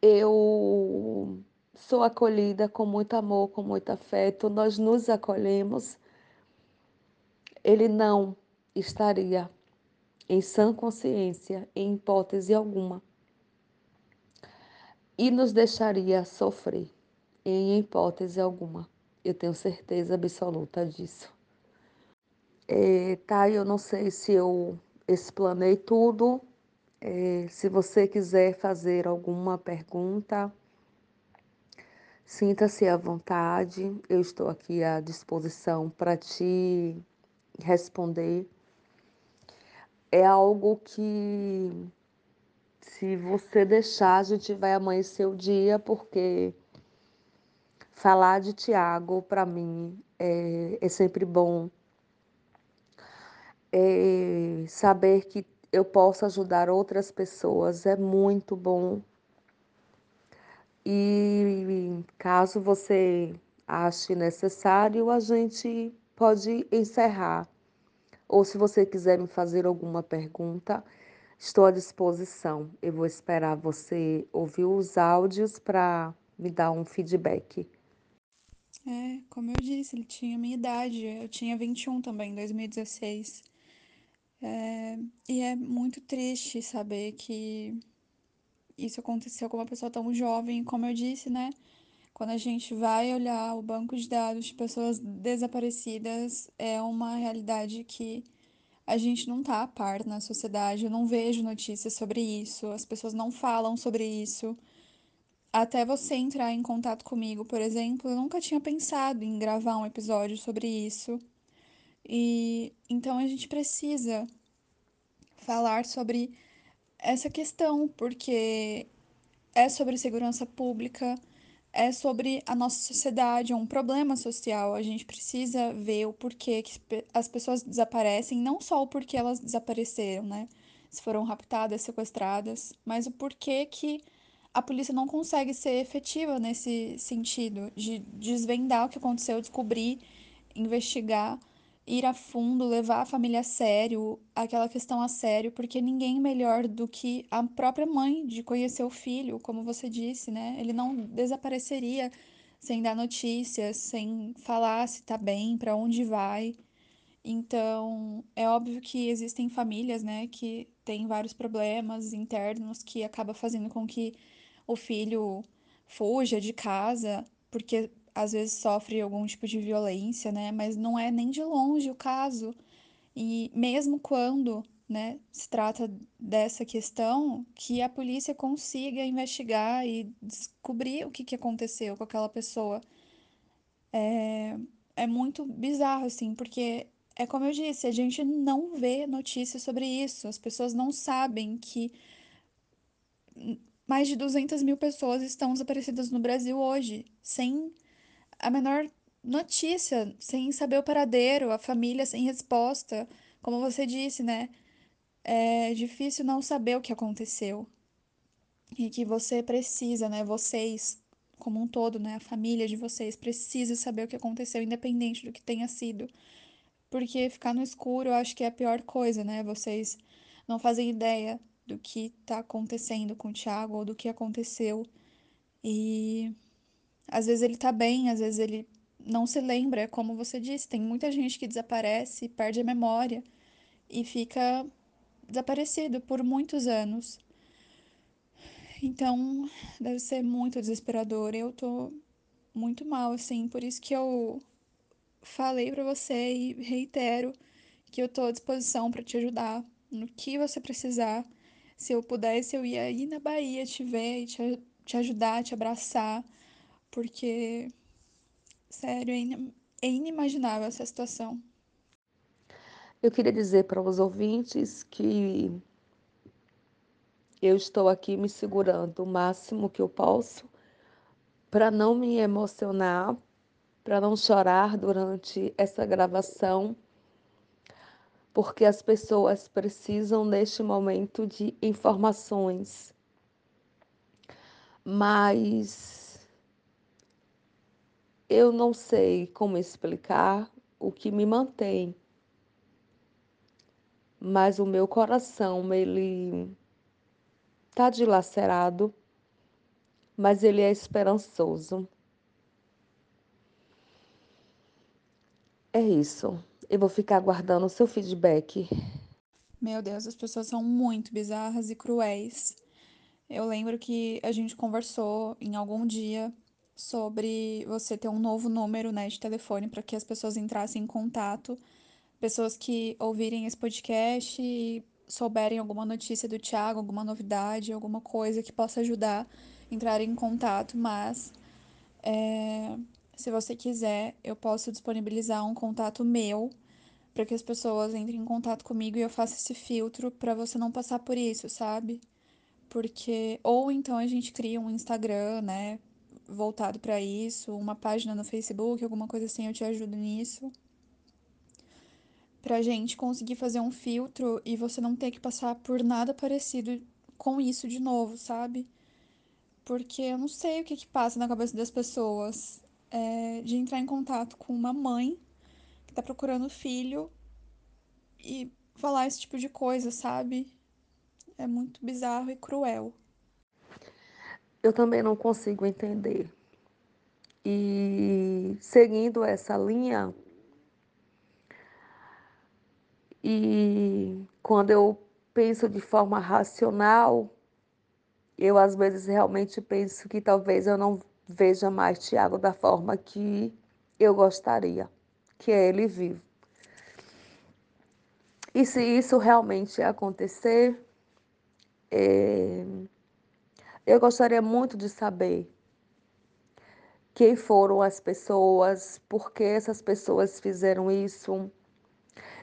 Eu sou acolhida com muito amor, com muito afeto, nós nos acolhemos ele não estaria em sã consciência, em hipótese alguma, e nos deixaria sofrer, em hipótese alguma. Eu tenho certeza absoluta disso. É, tá, eu não sei se eu explanei tudo. É, se você quiser fazer alguma pergunta, sinta-se à vontade. Eu estou aqui à disposição para te responder é algo que, se você deixar, a gente vai amanhecer o dia, porque falar de Tiago, para mim, é, é, sempre bom. É, saber que eu posso ajudar outras pessoas é muito bom. E caso você ache necessário, a gente pode encerrar. Ou se você quiser me fazer alguma pergunta, estou à disposição. Eu vou esperar você ouvir os áudios para me dar um feedback. É, como eu disse, ele tinha minha idade. Eu tinha 21 também, em 2016. É, e é muito triste saber que isso aconteceu com uma pessoa tão jovem, como eu disse, né? Quando a gente vai olhar o banco de dados de pessoas desaparecidas, é uma realidade que a gente não tá a par na sociedade. Eu não vejo notícias sobre isso, as pessoas não falam sobre isso. Até você entrar em contato comigo, por exemplo, eu nunca tinha pensado em gravar um episódio sobre isso. E então a gente precisa falar sobre essa questão, porque é sobre segurança pública é sobre a nossa sociedade, é um problema social. A gente precisa ver o porquê que as pessoas desaparecem, não só o porquê elas desapareceram, né? Se foram raptadas, sequestradas, mas o porquê que a polícia não consegue ser efetiva nesse sentido de desvendar o que aconteceu, descobrir, investigar ir a fundo, levar a família a sério, aquela questão a sério, porque ninguém melhor do que a própria mãe de conhecer o filho, como você disse, né? Ele não desapareceria sem dar notícias, sem falar se tá bem, para onde vai. Então, é óbvio que existem famílias, né, que têm vários problemas internos que acaba fazendo com que o filho fuja de casa, porque às vezes sofre algum tipo de violência, né? Mas não é nem de longe o caso. E mesmo quando, né, se trata dessa questão, que a polícia consiga investigar e descobrir o que, que aconteceu com aquela pessoa. É, é muito bizarro, assim, porque é como eu disse, a gente não vê notícias sobre isso. As pessoas não sabem que mais de 200 mil pessoas estão desaparecidas no Brasil hoje, sem a menor notícia, sem saber o paradeiro, a família sem resposta. Como você disse, né? É difícil não saber o que aconteceu. E que você precisa, né? Vocês, como um todo, né? A família de vocês precisa saber o que aconteceu, independente do que tenha sido. Porque ficar no escuro eu acho que é a pior coisa, né? Vocês não fazem ideia do que tá acontecendo com o Thiago ou do que aconteceu. E Às vezes ele tá bem, às vezes ele não se lembra, é como você disse, tem muita gente que desaparece, perde a memória e fica desaparecido por muitos anos. Então, deve ser muito desesperador. Eu tô muito mal, assim, por isso que eu falei para você e reitero que eu tô à disposição para te ajudar no que você precisar. Se eu pudesse, eu ia ir na Bahia te ver e te, te ajudar, te abraçar, porque, sério, é, é inimaginável essa situação. Eu queria dizer para os ouvintes que eu estou aqui me segurando o máximo que eu posso para não me emocionar, para não chorar durante essa gravação, porque as pessoas precisam neste momento de informações. Mas eu não sei como explicar o que me mantém. Mas o meu coração, ele está dilacerado, mas ele é esperançoso. É isso. Eu vou ficar aguardando o seu feedback. Meu Deus, as pessoas são muito bizarras e cruéis. Eu lembro que a gente conversou em algum dia sobre você ter um novo número, né, de telefone para que as pessoas entrassem em contato, pessoas que ouvirem esse podcast e souberem alguma notícia do Thiago, alguma novidade, alguma coisa que possa ajudar, entrar em contato, mas é, se você quiser, eu posso disponibilizar um contato meu para que as pessoas entrem em contato comigo e eu faça esse filtro para você não passar por isso, sabe? Porque ou então a gente cria um Instagram, né, voltado para isso, uma página no Facebook, alguma coisa assim, eu te ajudo nisso pra gente conseguir fazer um filtro e você não ter que passar por nada parecido com isso de novo, sabe? Porque eu não sei o que que passa na cabeça das pessoas é, de entrar em contato com uma mãe que tá procurando filho e falar esse tipo de coisa, sabe? É muito bizarro e cruel. Eu também não consigo entender. E seguindo essa linha, E quando eu penso de forma racional, eu às vezes realmente penso que talvez eu não veja mais Tiago da forma que eu gostaria, que é ele vivo. E se isso realmente acontecer, é... eu gostaria muito de saber quem foram as pessoas, por que essas pessoas fizeram isso,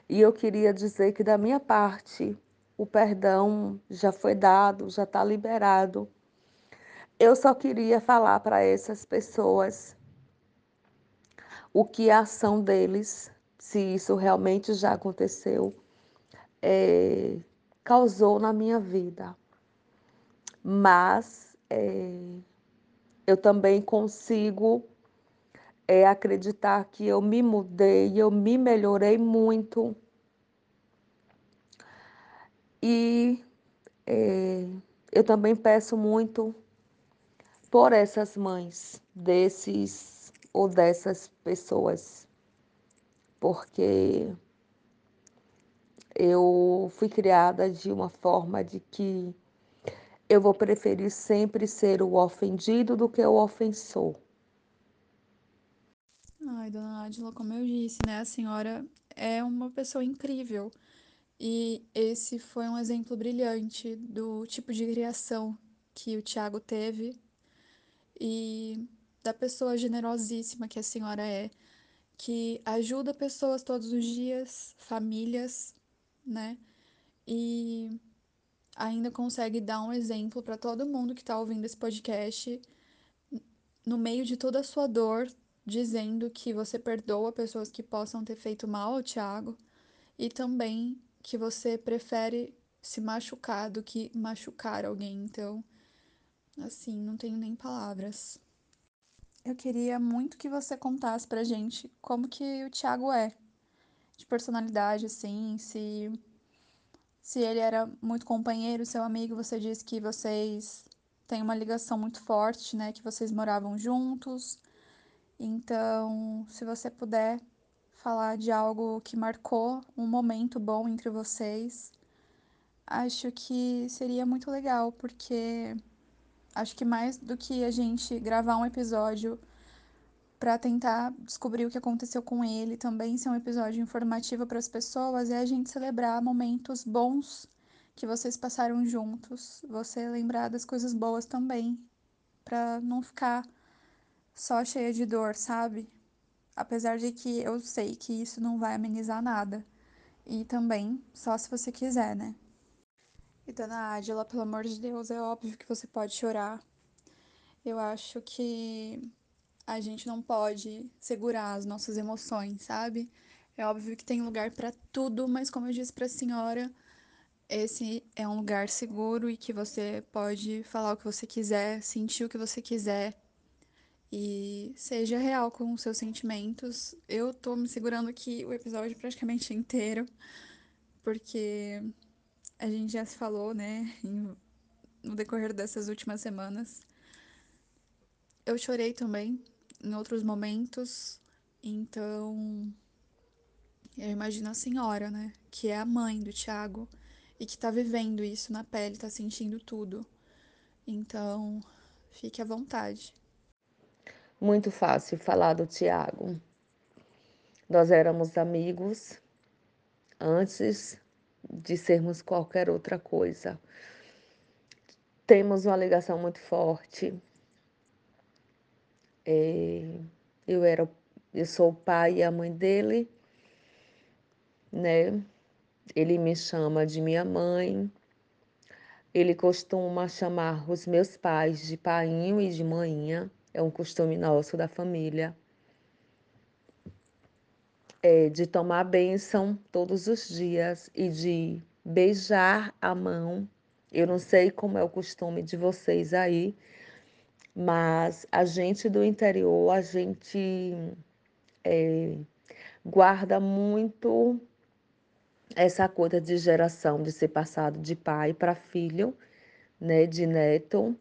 e eu queria dizer que, da minha parte, o perdão já foi dado, já está liberado. Eu só queria falar para essas pessoas o que a ação deles, se isso realmente já aconteceu, é, causou na minha vida. Mas é, eu também consigo é acreditar que eu me mudei, eu me melhorei muito. E é, eu também peço muito por essas mães desses ou dessas pessoas, porque eu fui criada de uma forma de que eu vou preferir sempre ser o ofendido do que o ofensor. Ai, dona Adila, como eu disse, né? A senhora é uma pessoa incrível. E esse foi um exemplo brilhante do tipo de criação que o Tiago teve e da pessoa generosíssima que a senhora é, que ajuda pessoas todos os dias, famílias, né? E ainda consegue dar um exemplo para todo mundo que está ouvindo esse podcast no meio de toda a sua dor, dizendo que você perdoa pessoas que possam ter feito mal ao Tiago e também que você prefere se machucar do que machucar alguém. Então, assim, não tenho nem palavras. Eu queria muito que você contasse pra gente como que o Thiago é, de personalidade, assim, se se ele era muito companheiro, seu amigo, você disse que vocês tem uma ligação muito forte, né? Que vocês moravam juntos. Então, se você puder falar de algo que marcou um momento bom entre vocês, acho que seria muito legal, porque acho que mais do que a gente gravar um episódio para tentar descobrir o que aconteceu com ele, também ser um episódio informativo para as pessoas, é a gente celebrar momentos bons que vocês passaram juntos, você lembrar das coisas boas também, para não ficar só cheia de dor, sabe? Apesar de que eu sei que isso não vai amenizar nada. E também só se você quiser, né? E dona Adila, pelo amor de Deus, é óbvio que você pode chorar. Eu acho que a gente não pode segurar as nossas emoções, sabe? É óbvio que tem lugar para tudo, mas como eu disse para a senhora, esse é um lugar seguro e que você pode falar o que você quiser, sentir o que você quiser e seja real com os seus sentimentos. Eu tô me segurando aqui o episódio praticamente inteiro, porque a gente já se falou, né, no decorrer dessas últimas semanas. Eu chorei também em outros momentos, então eu imagino a senhora, né, que é a mãe do Tiago e que tá vivendo isso na pele, tá sentindo tudo. Então, fique à vontade. Muito fácil falar do Tiago. Nós éramos amigos antes de sermos qualquer outra coisa. Temos uma ligação muito forte. É, eu era, eu sou o pai e a mãe dele, né? Ele me chama de minha mãe. Ele costuma chamar os meus pais de painho e de manhinha é um costume nosso da família, é de tomar bênção todos os dias e de beijar a mão. Eu não sei como é o costume de vocês aí, mas a gente do interior, a gente é, guarda muito essa coisa de geração, de ser passado de pai para filho, né, de neto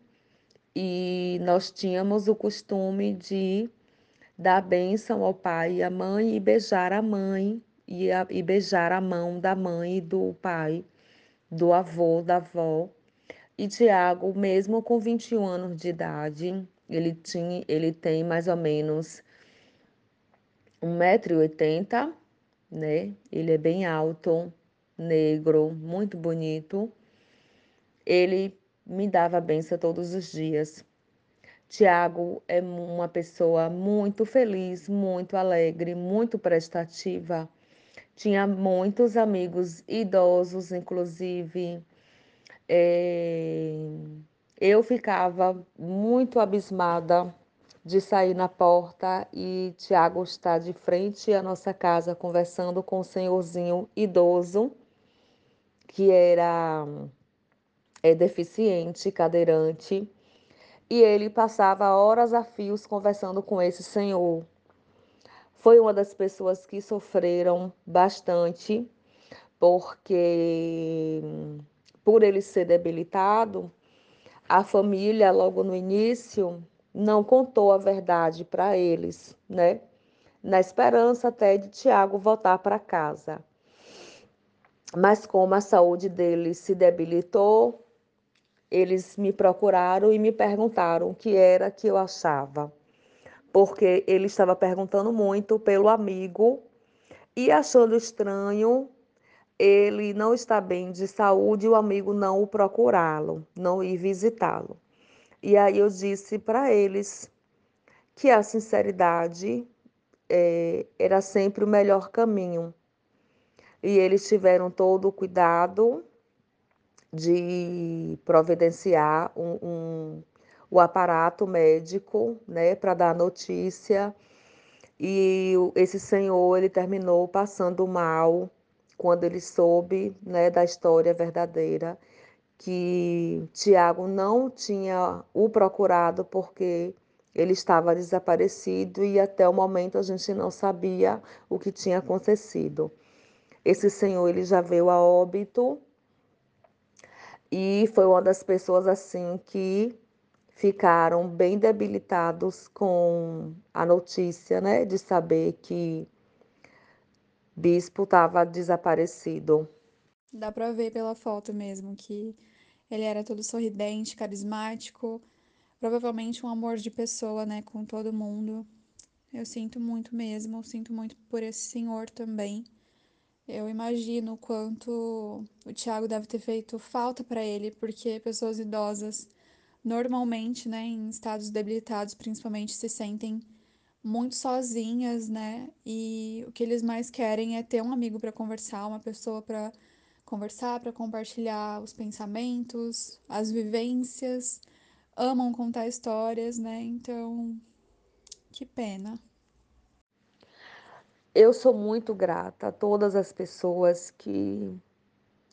e nós tínhamos o costume de dar bênção ao pai e à mãe e beijar a mãe e, a, e beijar a mão da mãe e do pai, do avô, da avó. E Tiago, mesmo com 21 anos de idade, ele, tinha, ele tem mais ou menos 1,80m, né? Ele é bem alto, negro, muito bonito. Ele me dava benção todos os dias. Tiago é uma pessoa muito feliz, muito alegre, muito prestativa. Tinha muitos amigos idosos, inclusive. É... Eu ficava muito abismada de sair na porta e Tiago está de frente à nossa casa conversando com um senhorzinho idoso que era é deficiente, cadeirante, e ele passava horas a fios conversando com esse senhor. Foi uma das pessoas que sofreram bastante, porque por ele ser debilitado, a família logo no início não contou a verdade para eles, né? Na esperança até de Tiago voltar para casa. Mas como a saúde dele se debilitou, eles me procuraram e me perguntaram o que era que eu achava, porque ele estava perguntando muito pelo amigo e achando estranho ele não estar bem de saúde e o amigo não o procurá-lo, não ir visitá-lo. E aí eu disse para eles que a sinceridade é, era sempre o melhor caminho. E eles tiveram todo o cuidado de providenciar um, um, o aparato médico né, para dar notícia. E esse senhor ele terminou passando mal quando ele soube né, da história verdadeira que Tiago não tinha o procurado porque ele estava desaparecido e até o momento a gente não sabia o que tinha acontecido. Esse senhor ele já veio a óbito e foi uma das pessoas assim que ficaram bem debilitados com a notícia, né, de saber que Bispo estava desaparecido. Dá pra ver pela foto mesmo que ele era todo sorridente, carismático, provavelmente um amor de pessoa, né, com todo mundo. Eu sinto muito mesmo, sinto muito por esse senhor também. Eu imagino o quanto o Thiago deve ter feito falta para ele, porque pessoas idosas normalmente, né, em estados debilitados, principalmente, se sentem muito sozinhas, né? E o que eles mais querem é ter um amigo para conversar, uma pessoa para conversar, para compartilhar os pensamentos, as vivências. Amam contar histórias, né? Então, que pena. Eu sou muito grata a todas as pessoas que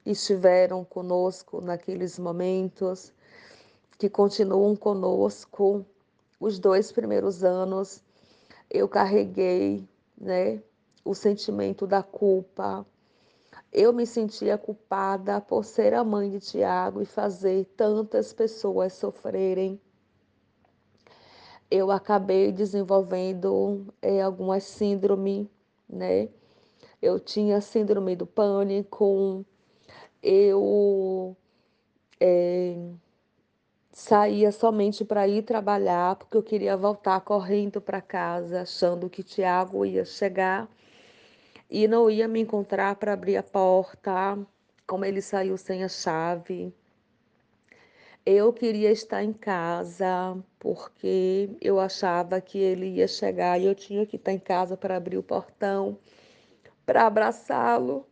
estiveram conosco naqueles momentos, que continuam conosco os dois primeiros anos eu carreguei, né, o sentimento da culpa. Eu me sentia culpada por ser a mãe de Tiago e fazer tantas pessoas sofrerem. Eu acabei desenvolvendo é, algumas síndrome, né? Eu tinha síndrome do pânico, eu é, saía somente para ir trabalhar, porque eu queria voltar correndo para casa, achando que Tiago ia chegar e não ia me encontrar para abrir a porta, como ele saiu sem a chave. Eu queria estar em casa porque eu achava que ele ia chegar e eu tinha que estar em casa para abrir o portão, para abraçá-lo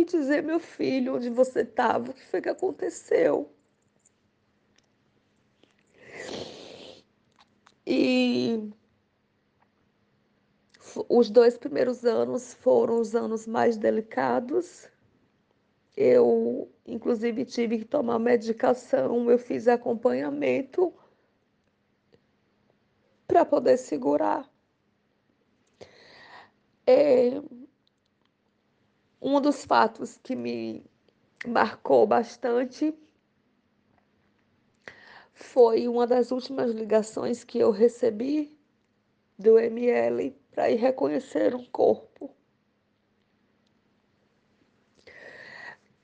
e dizer, meu filho, onde você estava, o que foi que aconteceu. E os dois primeiros anos foram os anos mais delicados. Eu, inclusive, tive que tomar medicação, eu fiz acompanhamento para poder segurar. É, um dos fatos que me marcou bastante foi uma das últimas ligações que eu recebi do ML para ir reconhecer um corpo.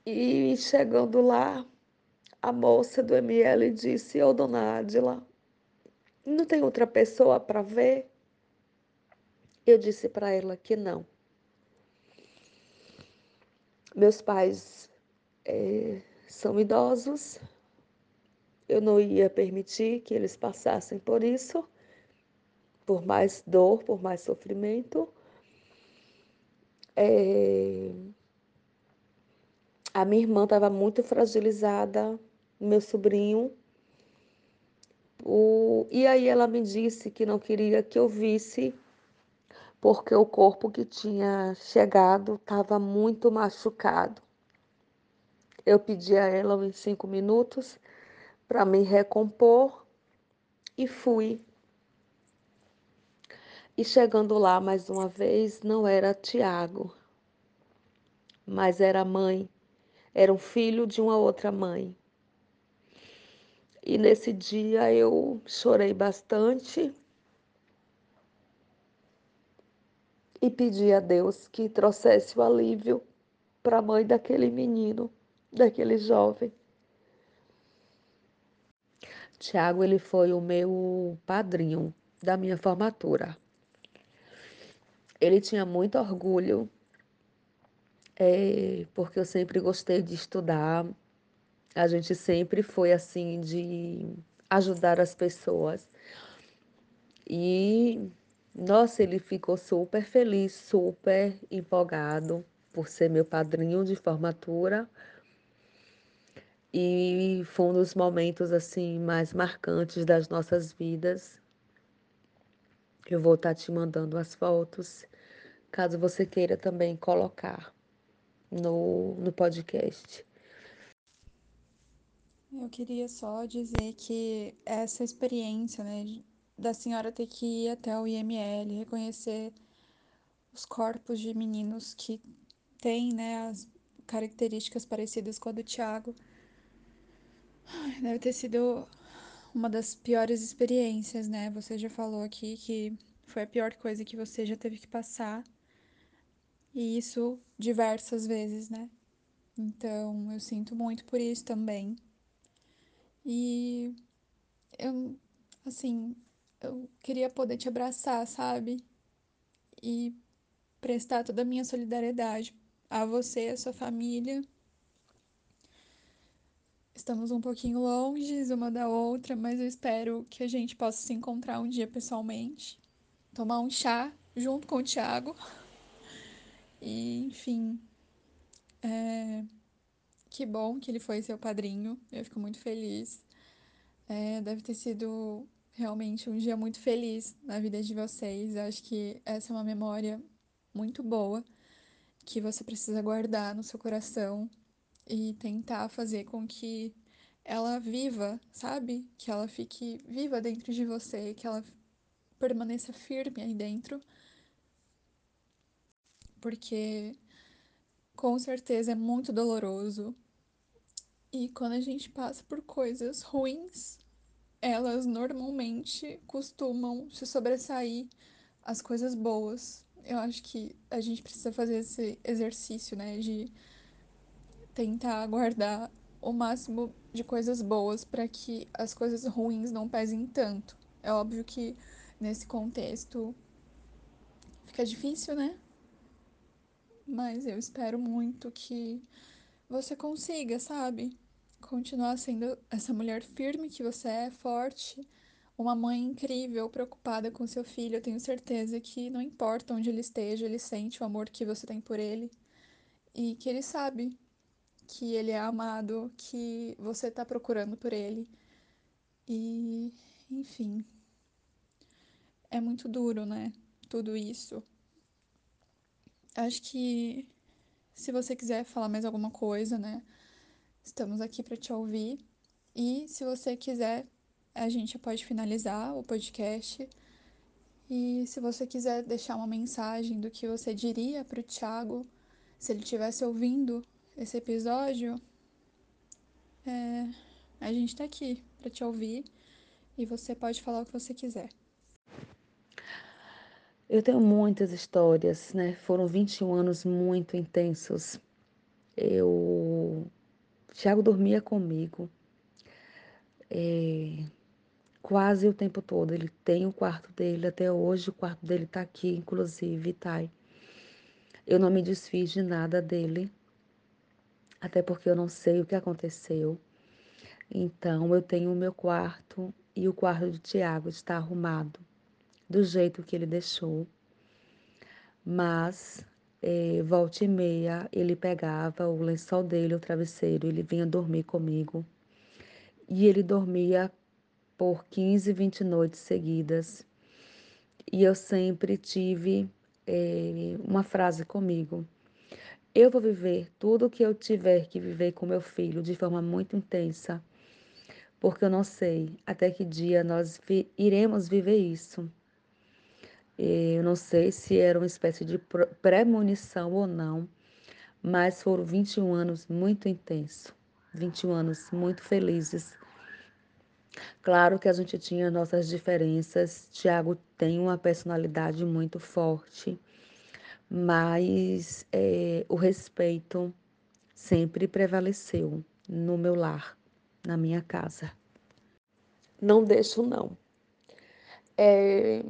E chegando lá, a moça do ML disse: Ô, oh, dona Adila, não tem outra pessoa para ver? Eu disse para ela que não. Meus pais é, são idosos, eu não ia permitir que eles passassem por isso, por mais dor, por mais sofrimento. É... A minha irmã estava muito fragilizada, meu sobrinho. O... E aí ela me disse que não queria que eu visse porque o corpo que tinha chegado estava muito machucado. Eu pedi a ela uns cinco minutos para me recompor e fui. E chegando lá mais uma vez, não era Tiago, mas era mãe, era um filho de uma outra mãe. E nesse dia eu chorei bastante e pedi a Deus que trouxesse o alívio para a mãe daquele menino, daquele jovem. Tiago, ele foi o meu padrinho da minha formatura. Ele tinha muito orgulho, é, porque eu sempre gostei de estudar. A gente sempre foi assim de ajudar as pessoas. E nossa, ele ficou super feliz, super empolgado por ser meu padrinho de formatura. E foi um dos momentos assim mais marcantes das nossas vidas. Eu vou estar te mandando as fotos, caso você queira também colocar no, no podcast. Eu queria só dizer que essa experiência, né, da senhora ter que ir até o IML, reconhecer os corpos de meninos que têm, né, as características parecidas com a do Tiago. Deve ter sido uma das piores experiências, né? Você já falou aqui que foi a pior coisa que você já teve que passar. E isso diversas vezes, né? Então, eu sinto muito por isso também. E eu, assim, eu queria poder te abraçar, sabe? E prestar toda a minha solidariedade a você, a sua família. Estamos um pouquinho longe uma da outra, mas eu espero que a gente possa se encontrar um dia pessoalmente, tomar um chá junto com o Thiago. E, enfim, é... que bom que ele foi seu padrinho. Eu fico muito feliz. É, deve ter sido realmente um dia muito feliz na vida de vocês. Eu acho que essa é uma memória muito boa que você precisa guardar no seu coração e tentar fazer com que ela viva, sabe? Que ela fique viva dentro de você, que ela permaneça firme aí dentro. Porque com certeza é muito doloroso. E quando a gente passa por coisas ruins, elas normalmente costumam se sobressair às coisas boas. Eu acho que a gente precisa fazer esse exercício, né, de tentar guardar o máximo de coisas boas para que as coisas ruins não pesem tanto. É óbvio que nesse contexto fica difícil, né? Mas eu espero muito que você consiga, sabe? Continuar sendo essa mulher firme que você é, forte, uma mãe incrível, preocupada com seu filho. Eu tenho certeza que não importa onde ele esteja, ele sente o amor que você tem por ele e que ele sabe que ele é amado, que você está procurando por ele. E, enfim, é muito duro, né? Tudo isso. Acho que se você quiser falar mais alguma coisa, né? Estamos aqui para te ouvir. E se você quiser, a gente pode finalizar o podcast. E se você quiser deixar uma mensagem do que você diria para o Thiago, se ele estivesse ouvindo esse episódio, é, a gente está aqui para te ouvir e você pode falar o que você quiser. Eu tenho muitas histórias, né? Foram 21 anos muito intensos. Eu. Tiago dormia comigo é... quase o tempo todo. Ele tem o quarto dele, até hoje o quarto dele está aqui, inclusive, tá? Eu não me desfiz de nada dele, até porque eu não sei o que aconteceu. Então, eu tenho o meu quarto e o quarto de Tiago está arrumado do jeito que ele deixou. Mas, é, volta e meia, ele pegava o lençol dele, o travesseiro, ele vinha dormir comigo. E ele dormia por 15, 20 noites seguidas. E eu sempre tive é, uma frase comigo. Eu vou viver tudo o que eu tiver que viver com meu filho de forma muito intensa, porque eu não sei até que dia nós vi iremos viver isso. Eu não sei se era uma espécie de premonição ou não, mas foram 21 anos muito intensos, 21 anos muito felizes. Claro que a gente tinha nossas diferenças. Tiago tem uma personalidade muito forte mas é, o respeito sempre prevaleceu no meu lar, na minha casa. Não deixo, não. É,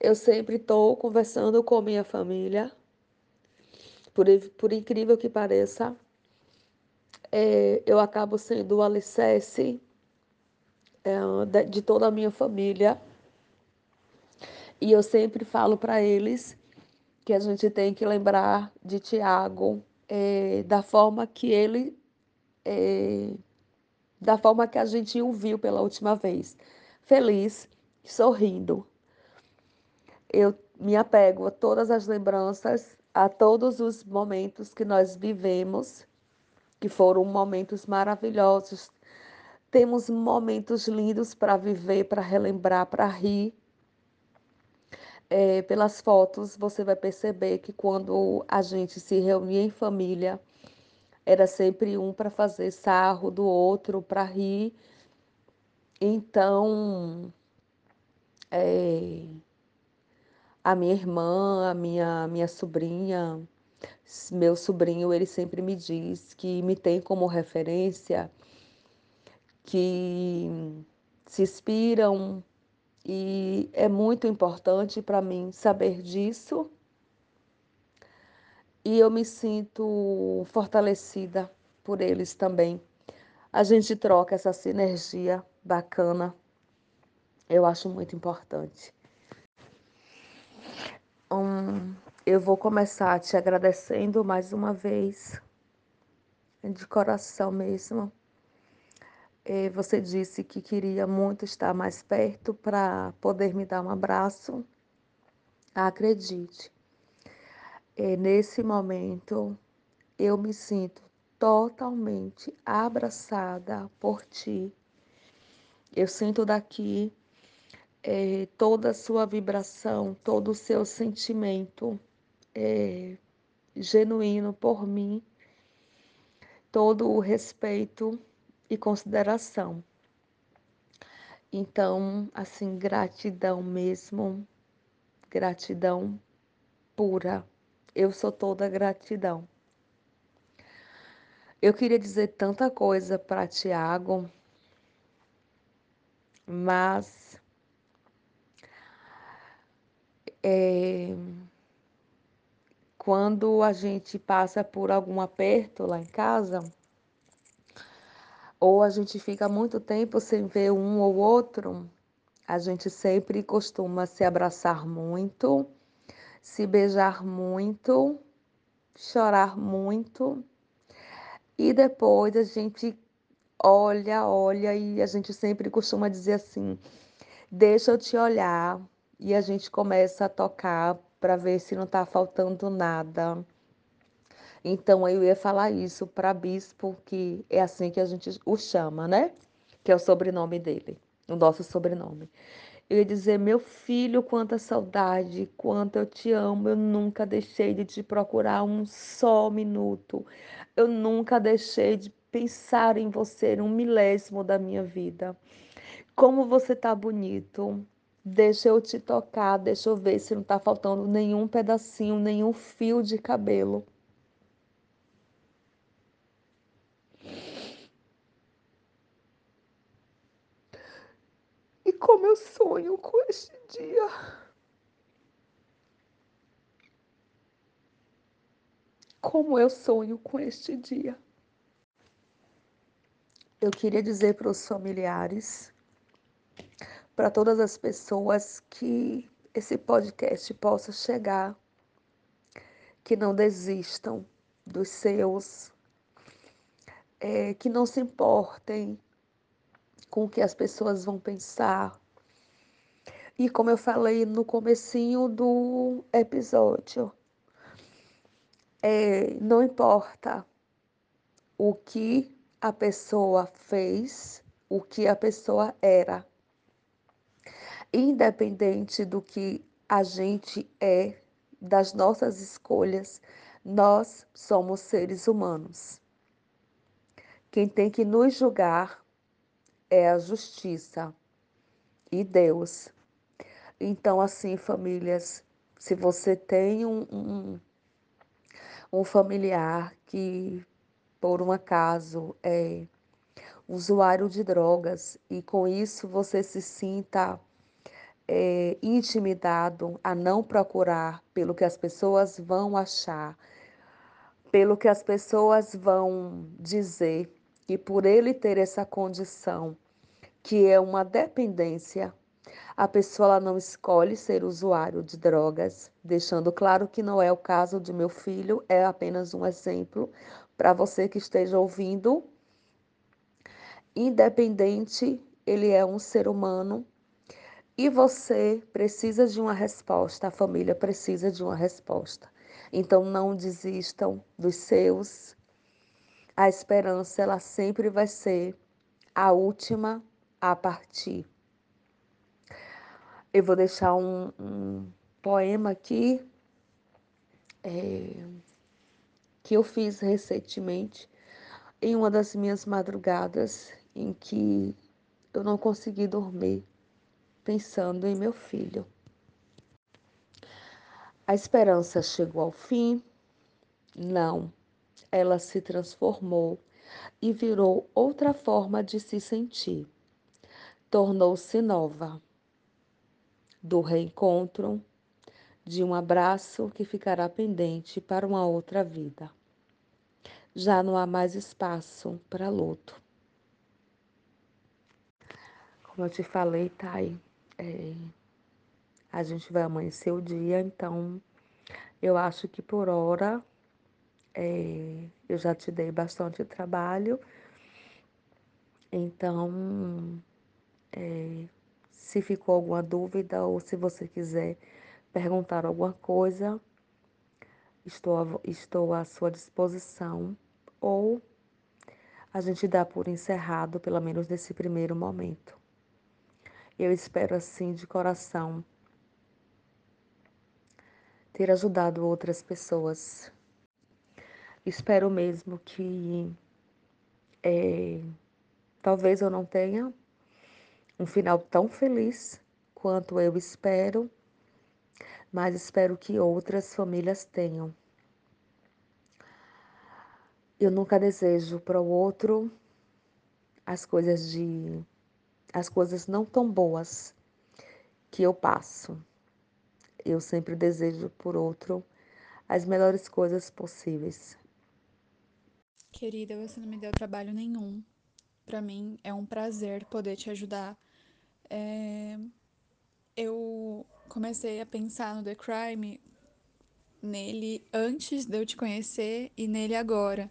eu sempre estou conversando com minha família, por, por incrível que pareça, é, eu acabo sendo o alicerce é, de, de toda a minha família. E eu sempre falo para eles que a gente tem que lembrar de Tiago é, da forma que ele, é, da forma que a gente o viu pela última vez, feliz, sorrindo. Eu me apego a todas as lembranças, a todos os momentos que nós vivemos, que foram momentos maravilhosos. Temos momentos lindos para viver, para relembrar, para rir é, pelas fotos, você vai perceber que quando a gente se reunia em família, era sempre um para fazer sarro do outro, para rir. Então, é, a minha irmã, a minha, minha sobrinha, meu sobrinho, ele sempre me diz que me tem como referência, que se inspiram e é muito importante para mim saber disso. E eu me sinto fortalecida por eles também. A gente troca essa sinergia bacana. Eu acho muito importante. Um, eu vou começar te agradecendo mais uma vez, de coração mesmo. É, você disse que queria muito estar mais perto para poder me dar um abraço. Acredite, é, nesse momento eu me sinto totalmente abraçada por ti. Eu sinto daqui é, toda a sua vibração, todo o seu sentimento é, genuíno por mim, todo o respeito e consideração. Então, assim, gratidão mesmo, gratidão pura. Eu sou toda gratidão. Eu queria dizer tanta coisa para Tiago, mas é, quando a gente passa por algum aperto lá em casa, ou a gente fica muito tempo sem ver um ou outro, a gente sempre costuma se abraçar muito, se beijar muito, chorar muito, e depois a gente olha, olha, e a gente sempre costuma dizer assim: deixa eu te olhar, e a gente começa a tocar para ver se não está faltando nada. Então eu ia falar isso para bispo, que é assim que a gente o chama, né? Que é o sobrenome dele, o nosso sobrenome. Eu ia dizer, meu filho, quanta saudade, quanto eu te amo. Eu nunca deixei de te procurar um só minuto. Eu nunca deixei de pensar em você um milésimo da minha vida. Como você tá bonito. Deixa eu te tocar, deixa eu ver se não tá faltando nenhum pedacinho, nenhum fio de cabelo. E como eu sonho com este dia. Como eu sonho com este dia. Eu queria dizer para os familiares, para todas as pessoas que esse podcast possa chegar, que não desistam dos seus, é, que não se importem com o que as pessoas vão pensar. E como eu falei no comecinho do episódio, é, não importa o que a pessoa fez, o que a pessoa era. Independente do que a gente é, das nossas escolhas, nós somos seres humanos. Quem tem que nos julgar é a justiça e Deus. Então, assim, famílias, se você tem um, um, um familiar que, por um acaso, é usuário de drogas e com isso você se sinta é, intimidado a não procurar pelo que as pessoas vão achar, pelo que as pessoas vão dizer, e por ele ter essa condição, que é uma dependência, a pessoa não escolhe ser usuário de drogas, deixando claro que não é o caso de meu filho, é apenas um exemplo para você que esteja ouvindo. Independente, ele é um ser humano e você precisa de uma resposta, a família precisa de uma resposta. Então não desistam dos seus a esperança ela sempre vai ser a última a partir. Eu vou deixar um, um poema aqui é, que eu fiz recentemente em uma das minhas madrugadas em que eu não consegui dormir pensando em meu filho. A esperança chegou ao fim? Não. Ela se transformou e virou outra forma de se sentir. Tornou-se nova. Do reencontro, de um abraço que ficará pendente para uma outra vida. Já não há mais espaço para luto. Como eu te falei, Thay, é, a gente vai amanhecer o dia, então eu acho que por hora é, eu já te dei bastante trabalho. Então, é, se ficou alguma dúvida ou se você quiser perguntar alguma coisa, estou, estou à sua disposição. Ou a gente dá por encerrado, pelo menos nesse primeiro momento. Eu espero assim de coração ter ajudado outras pessoas. Espero mesmo que é, talvez eu não tenha um final tão feliz quanto eu espero, mas espero que outras famílias tenham. Eu nunca desejo para o outro as coisas de as coisas não tão boas que eu passo. Eu sempre desejo por outro as melhores coisas possíveis. Querida, você não me deu trabalho nenhum. Para mim é um prazer poder te ajudar. É... Eu comecei a pensar no The Crime nele antes de eu te conhecer e nele agora.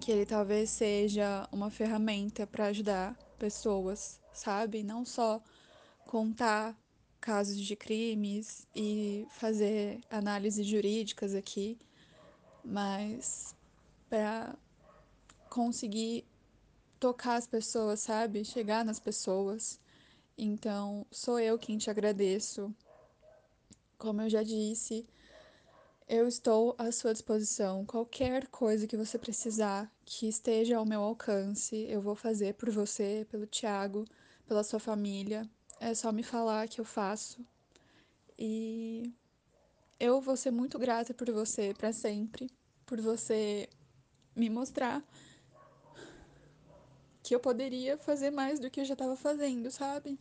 Que ele talvez seja uma ferramenta para ajudar pessoas, sabe? Não só contar casos de crimes e fazer análises jurídicas aqui, mas para conseguir tocar as pessoas, sabe? Chegar nas pessoas. Então, sou eu quem te agradeço. Como eu já disse, eu estou à sua disposição. Qualquer coisa que você precisar, que esteja ao meu alcance, eu vou fazer por você, pelo Tiago, pela sua família. É só me falar que eu faço. E eu vou ser muito grata por você para sempre, por você me mostrar que eu poderia fazer mais do que eu já estava fazendo, sabe?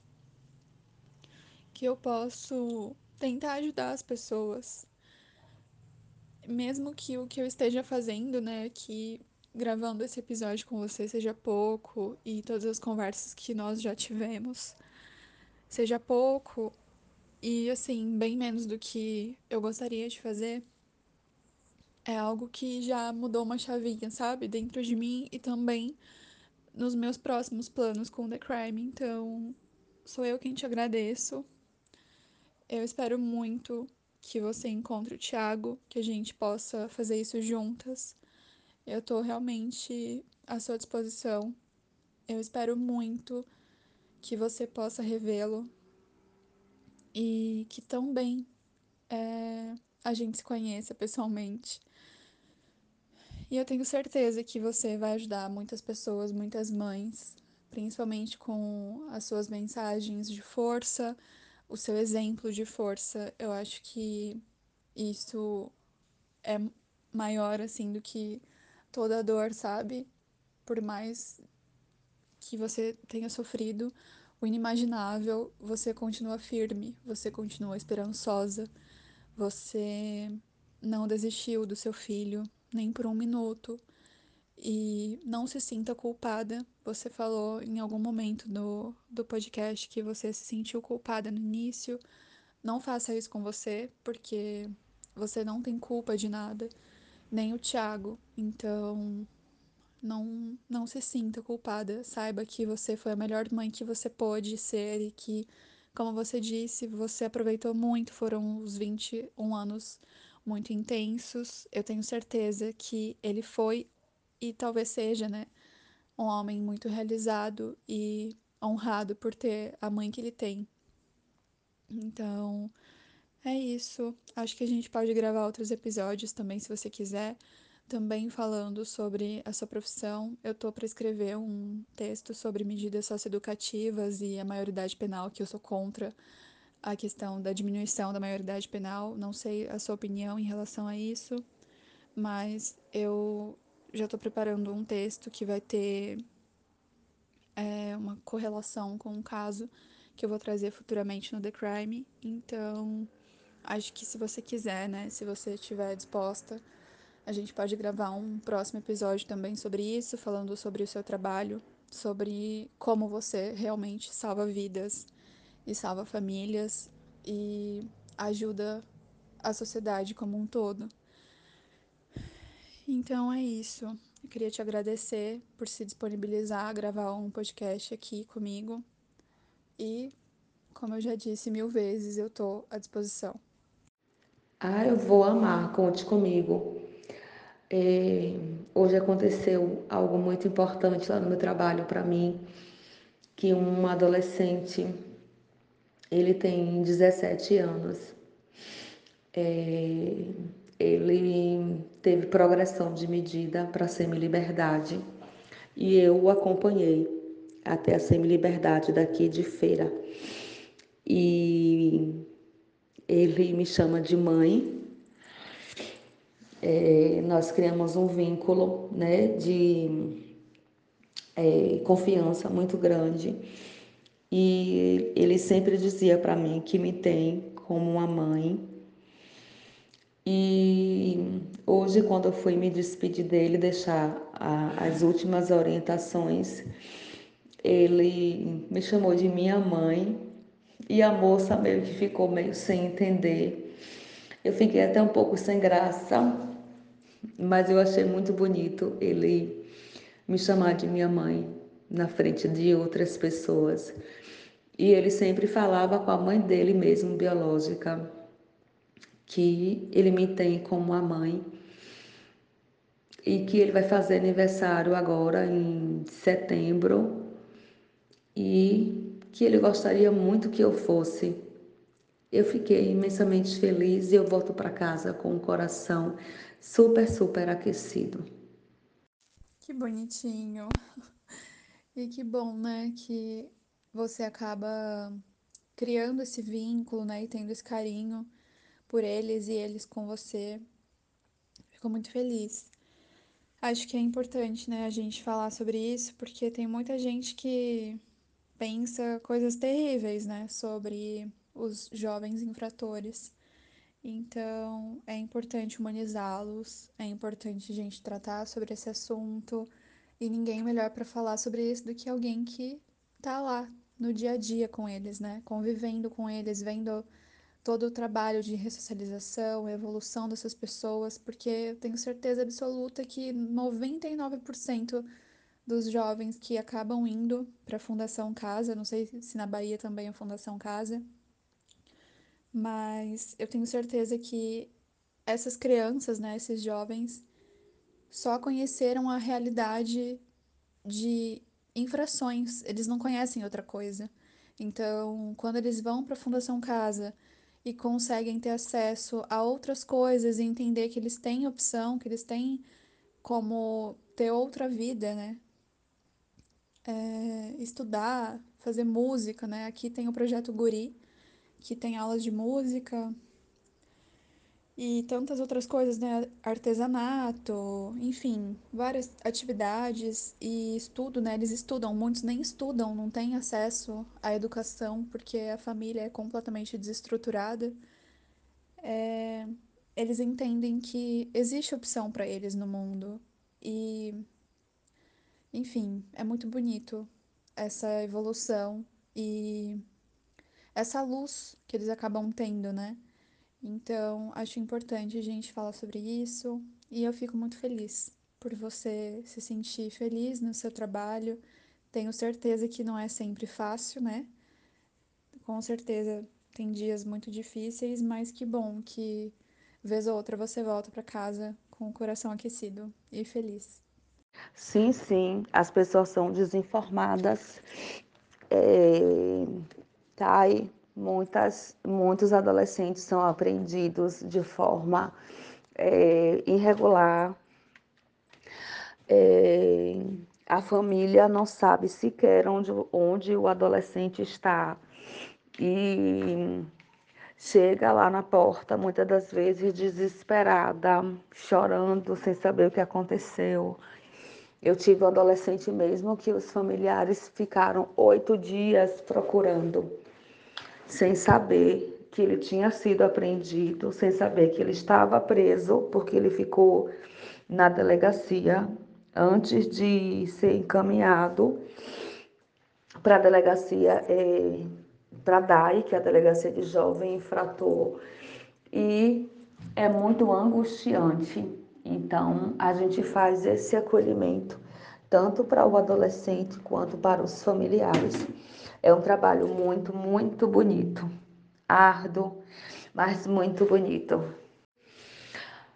Que eu posso tentar ajudar as pessoas mesmo que o que eu esteja fazendo, né, aqui gravando esse episódio com você seja pouco e todas as conversas que nós já tivemos seja pouco e assim, bem menos do que eu gostaria de fazer, é algo que já mudou uma chavinha, sabe, dentro de mim e também nos meus próximos planos com The Crime. Então, sou eu quem te agradeço. Eu espero muito que você encontre o Thiago, que a gente possa fazer isso juntas. Eu tô realmente à sua disposição. Eu espero muito que você possa revê-lo e que também é, a gente se conheça pessoalmente. E eu tenho certeza que você vai ajudar muitas pessoas, muitas mães, principalmente com as suas mensagens de força, o seu exemplo de força. Eu acho que isso é maior assim do que toda dor, sabe? Por mais que você tenha sofrido o inimaginável, você continua firme, você continua esperançosa, você não desistiu do seu filho nem por um minuto e não se sinta culpada. Você falou em algum momento do, do podcast que você se sentiu culpada no início. Não faça isso com você, porque você não tem culpa de nada, nem o Thiago. Então, não, não se sinta culpada. Saiba que você foi a melhor mãe que você pôde ser e que, como você disse, você aproveitou muito. Foram os 21 anos muito intensos. Eu tenho certeza que ele foi e talvez seja, né, um homem muito realizado e honrado por ter a mãe que ele tem. Então, é isso. Acho que a gente pode gravar outros episódios também, se você quiser, também falando sobre a sua profissão. Eu tô para escrever um texto sobre medidas socioeducativas e a maioridade penal, que eu sou contra a questão da diminuição da maioridade penal. Não sei a sua opinião em relação a isso, mas eu já estou preparando um texto que vai ter é, uma correlação com um caso que eu vou trazer futuramente no The Crime. Então, acho que se você quiser, né, se você estiver disposta, a gente pode gravar um próximo episódio também sobre isso, falando sobre o seu trabalho, sobre como você realmente salva vidas e salva famílias e ajuda a sociedade como um todo. Então é isso. Eu queria te agradecer por se disponibilizar a gravar um podcast aqui comigo. E, como eu já disse mil vezes, eu estou à disposição. Ah, eu vou amar, conte comigo. É, hoje aconteceu algo muito importante lá no meu trabalho para mim, que um adolescente, ele tem 17 anos, é, ele teve progressão de medida para semi-liberdade e eu o acompanhei até a semi-liberdade daqui de feira. E ele me chama de mãe. É, nós criamos um vínculo né, de é, confiança muito grande. E ele sempre dizia para mim que me tem como uma mãe e hoje, quando eu fui me despedir dele, deixar a, as últimas orientações, ele me chamou de minha mãe e a moça meio que ficou meio sem entender. Eu fiquei até um pouco sem graça, mas eu achei muito bonito ele me chamar de minha mãe na frente de outras pessoas. E ele sempre falava com a mãe dele mesmo, biológica que ele me tem como a mãe e que ele vai fazer aniversário agora em setembro e que ele gostaria muito que eu fosse. Eu fiquei imensamente feliz e eu volto para casa com o coração super, super aquecido. Que bonitinho. E que bom, né, que você acaba criando esse vínculo, né, e tendo esse carinho por eles e eles com você. Fico muito feliz. Acho que é importante, né, a gente falar sobre isso, porque tem muita gente que pensa coisas terríveis, né, sobre os jovens infratores. Então, é importante humanizá-los, é importante a gente tratar sobre esse assunto, e ninguém melhor para falar sobre isso do que alguém que tá lá no dia a dia com eles, né, convivendo com eles, vendo todo o trabalho de ressocialização, evolução dessas pessoas, porque eu tenho certeza absoluta que 99% dos jovens que acabam indo para a Fundação Casa, não sei se na Bahia também é a Fundação Casa, mas eu tenho certeza que essas crianças, né, esses jovens, só conheceram a realidade de infrações, eles não conhecem outra coisa. Então, quando eles vão para a Fundação Casa e conseguem ter acesso a outras coisas e entender que eles têm opção, que eles têm como ter outra vida, né? É, estudar, fazer música, né? Aqui tem o projeto Guri, que tem aulas de música e tantas outras coisas, né? Artesanato, enfim, várias atividades e estudo, né? Eles estudam, muitos nem estudam, não têm acesso à educação porque a família é completamente desestruturada. É, eles entendem que existe opção para eles no mundo e, enfim, é muito bonito essa evolução e essa luz que eles acabam tendo, né? Então, acho importante a gente falar sobre isso e eu fico muito feliz por você se sentir feliz no seu trabalho. Tenho certeza que não é sempre fácil, né? Com certeza tem dias muito difíceis, mas que bom que vez ou outra você volta para casa com o coração aquecido e feliz. Sim, sim, as pessoas são desinformadas. É, tá aí Muitas, muitos adolescentes são apreendidos de forma é, irregular É, a família não sabe sequer onde, onde o adolescente está. E chega lá na porta, muitas das vezes desesperada, chorando, sem saber o que aconteceu. Eu tive um adolescente mesmo que os familiares ficaram oito dias procurando, sem saber que ele tinha sido apreendido, sem saber que ele estava preso, porque ele ficou na delegacia antes de ser encaminhado para a delegacia, é, para DAI, que é a Delegacia de Jovem Infrator, e é muito angustiante. Então, a gente faz esse acolhimento tanto para o adolescente quanto para os familiares. É um trabalho muito, muito bonito, árduo, mas muito bonito.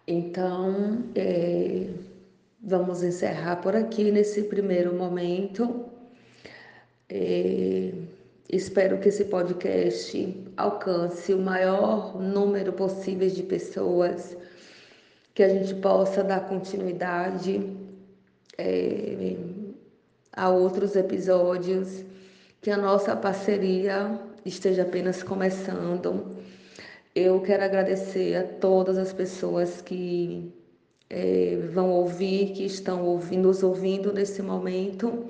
Então, é, vamos encerrar por aqui nesse primeiro momento. É, espero que esse podcast alcance o maior número possível de pessoas, que a gente possa dar continuidade é, a outros episódios, que a nossa parceria esteja apenas começando. Eu quero agradecer a todas as pessoas que é, vão ouvir, que estão ouvindo, nos ouvindo nesse momento.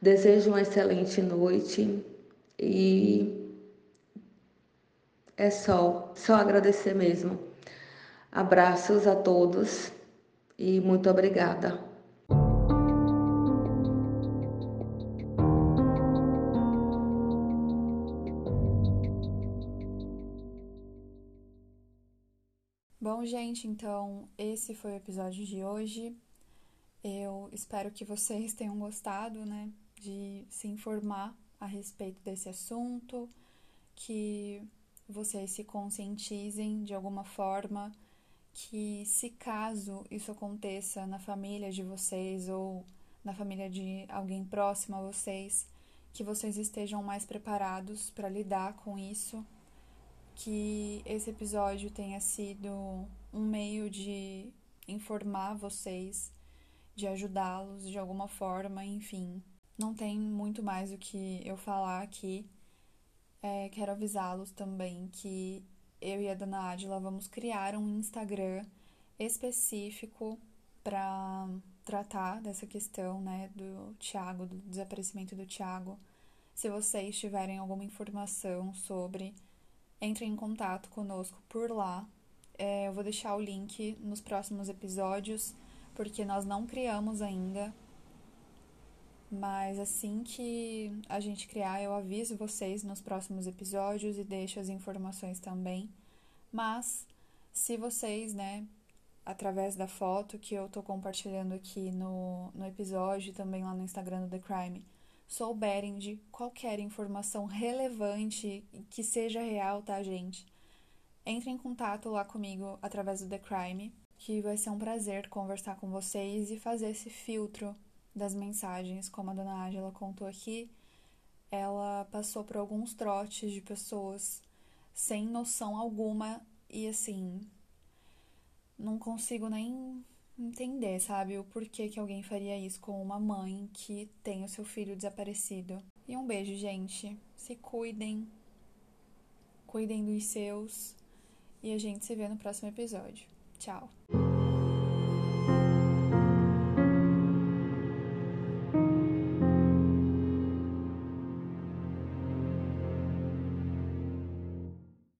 Desejo uma excelente noite e é só, só agradecer mesmo. Abraços a todos e muito obrigada. Bom, gente, então esse foi o episódio de hoje. Eu espero que vocês tenham gostado, né, de se informar a respeito desse assunto, que vocês se conscientizem de alguma forma, que se caso isso aconteça na família de vocês ou na família de alguém próximo a vocês, que vocês estejam mais preparados para lidar com isso que esse episódio tenha sido um meio de informar vocês, de ajudá-los de alguma forma, enfim. Não tem muito mais o que eu falar aqui. É, quero avisá-los também que eu e a dona Adila vamos criar um Instagram específico para tratar dessa questão, né, do Tiago, do desaparecimento do Tiago. Se vocês tiverem alguma informação sobre entre em contato conosco por lá. É, eu vou deixar o link nos próximos episódios, porque nós não criamos ainda. Mas assim que a gente criar, eu aviso vocês nos próximos episódios e deixo as informações também. Mas se vocês, né, através da foto que eu tô compartilhando aqui no, no episódio e também lá no Instagram do The Crime, souberem de qualquer informação relevante que seja real, tá, gente? Entre em contato lá comigo através do The Crime, que vai ser um prazer conversar com vocês e fazer esse filtro das mensagens, como a dona Ángela contou aqui. Ela passou por alguns trotes de pessoas sem noção alguma e assim, não consigo nem entender, sabe, o porquê que alguém faria isso com uma mãe que tem o seu filho desaparecido. E um beijo, gente. Se cuidem. Cuidem dos seus. E a gente se vê no próximo episódio. Tchau.